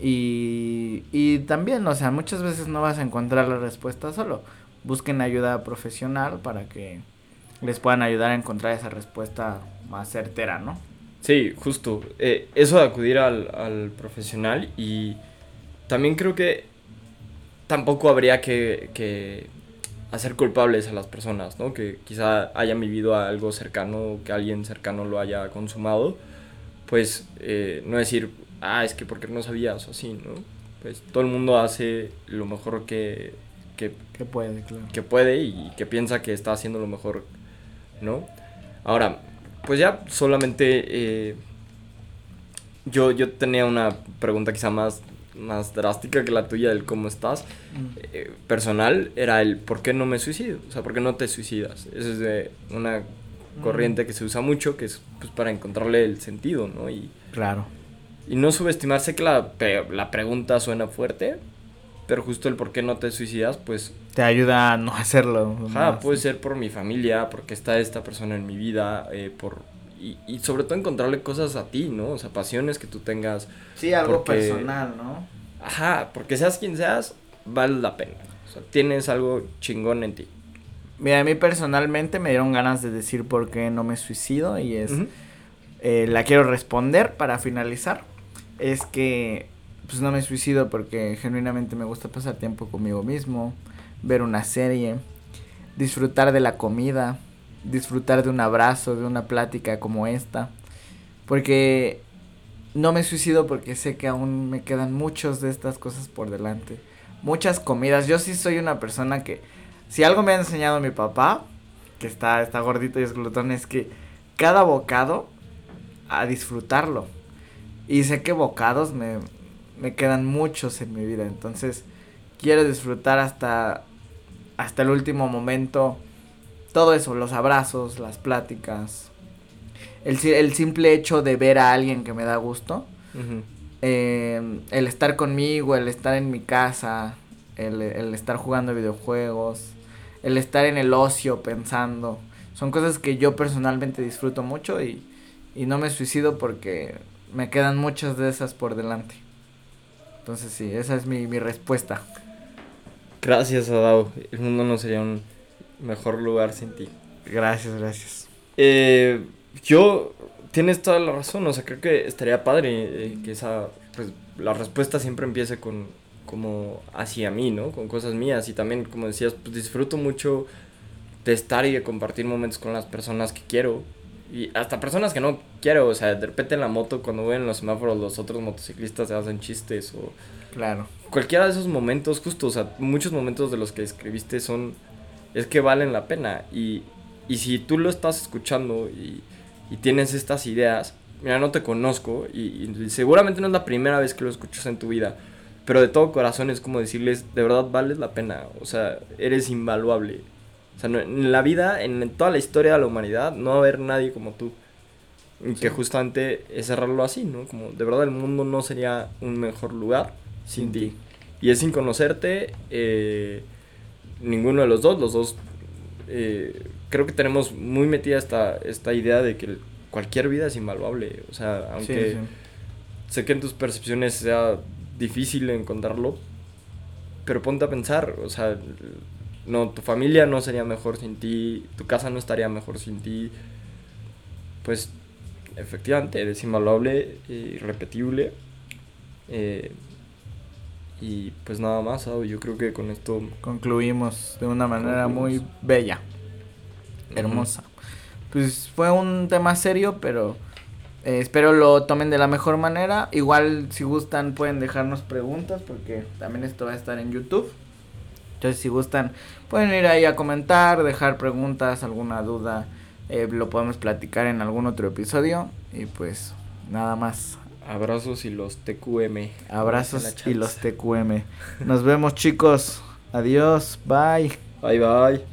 Y, y también, o sea, muchas veces no vas a encontrar la respuesta solo. Busquen ayuda profesional para que les puedan ayudar a encontrar esa respuesta más certera, ¿no? Sí, justo. Eh, eso de acudir al, al profesional y también creo que tampoco habría que, que hacer culpables a las personas, ¿no? Que quizá hayan vivido algo cercano, que alguien cercano lo haya consumado, pues eh, no decir, ah, es que porque no sabías o así, ¿no? Pues todo el mundo hace lo mejor que, que, puede, claro. Que puede y que piensa que está haciendo lo mejor, ¿no? Ahora, pues ya solamente eh, yo, yo tenía una pregunta quizá más más drástica que la tuya del cómo estás, mm. eh, personal, era el por qué no me suicido, o sea, por qué no te suicidas. Eso es de una mm. corriente que se usa mucho, que es pues, para encontrarle el sentido, ¿no? Y, claro. Y no subestimarse que la, la pregunta suena fuerte, pero justo el por qué no te suicidas, pues... Te ayuda a no hacerlo. Ajá, puede ser por mi familia, porque está esta persona en mi vida, eh, por y, y, sobre todo encontrarle cosas a ti, ¿no? O sea, pasiones que tú tengas. Sí, algo personal, ¿no? Ajá, porque seas quien seas, vale la pena. O sea, tienes algo chingón en ti. Mira, a mí personalmente me dieron ganas de decir por qué no me suicido y es... Eh, la quiero responder para finalizar. Es que pues no me suicido porque genuinamente me gusta pasar tiempo conmigo mismo, ver una serie, disfrutar de la comida, disfrutar de un abrazo, de una plática como esta. Porque no me suicido porque sé que aún me quedan muchas de estas cosas por delante. muchas comidas. Yo sí soy una persona que, si algo me ha enseñado mi papá, que está, está gordito y es glutón, es que cada bocado a disfrutarlo. Y sé que bocados me, me quedan muchos en mi vida, entonces quiero disfrutar hasta, hasta el último momento. Todo eso, los abrazos, las pláticas, el, el simple hecho de ver a alguien que me da gusto. Eh, el estar conmigo, el estar en mi casa, el, el, estar jugando videojuegos, el estar en el ocio pensando. Son cosas que yo personalmente disfruto mucho y, y no me suicido porque me quedan muchas de esas por delante. Entonces sí, esa es mi, mi respuesta. Gracias, Adao. El mundo no sería un mejor lugar sin ti. Gracias, gracias. Eh, yo, tienes toda la razón, o sea, creo que estaría padre eh, que esa, pues, la respuesta siempre empiece con, como, hacia mí, ¿no? Con cosas mías y también, como decías, pues disfruto mucho de estar y de compartir momentos con las personas que quiero y hasta personas que no quiero, o sea, de repente en la moto cuando ven los semáforos los otros motociclistas se hacen chistes o... Claro. Cualquiera de esos momentos, justo, o sea, muchos momentos de los que escribiste son... Es que valen la pena y, y si tú lo estás escuchando y, y tienes estas ideas, mira, no te conozco y, y, seguramente no es la primera vez que lo escuchas en tu vida, pero de todo corazón es como decirles, de verdad vales la pena, o sea, eres invaluable. O sea, no, en la vida, en toda la historia de la humanidad, no va a haber nadie como tú. Y que justamente es cerrarlo así, ¿no? Como de verdad el mundo no sería un mejor lugar sin ti. Y es sin conocerte eh, ninguno de los dos. Los dos eh, creo que tenemos muy metida esta, esta idea de que cualquier vida es invaluable. O sea, aunque sí, sí. sé que en tus percepciones sea difícil encontrarlo, pero ponte a pensar, o sea, no, tu familia no sería mejor sin ti, tu casa no estaría mejor sin ti. Pues efectivamente, eres invaluable, irrepetible. Eh, y pues nada más, yo creo que con esto concluimos de una manera concluimos. muy bella, hermosa. Uh -huh. Pues fue un tema serio, pero eh, espero lo tomen de la mejor manera. Igual si gustan pueden dejarnos preguntas porque también esto va a estar en YouTube. Entonces si gustan pueden ir ahí a comentar, dejar preguntas, alguna duda. Eh, lo podemos platicar en algún otro episodio. Y pues nada más. Abrazos y los TQM. Abrazos y los TQM. Nos vemos chicos. Adiós. Bye. Bye bye.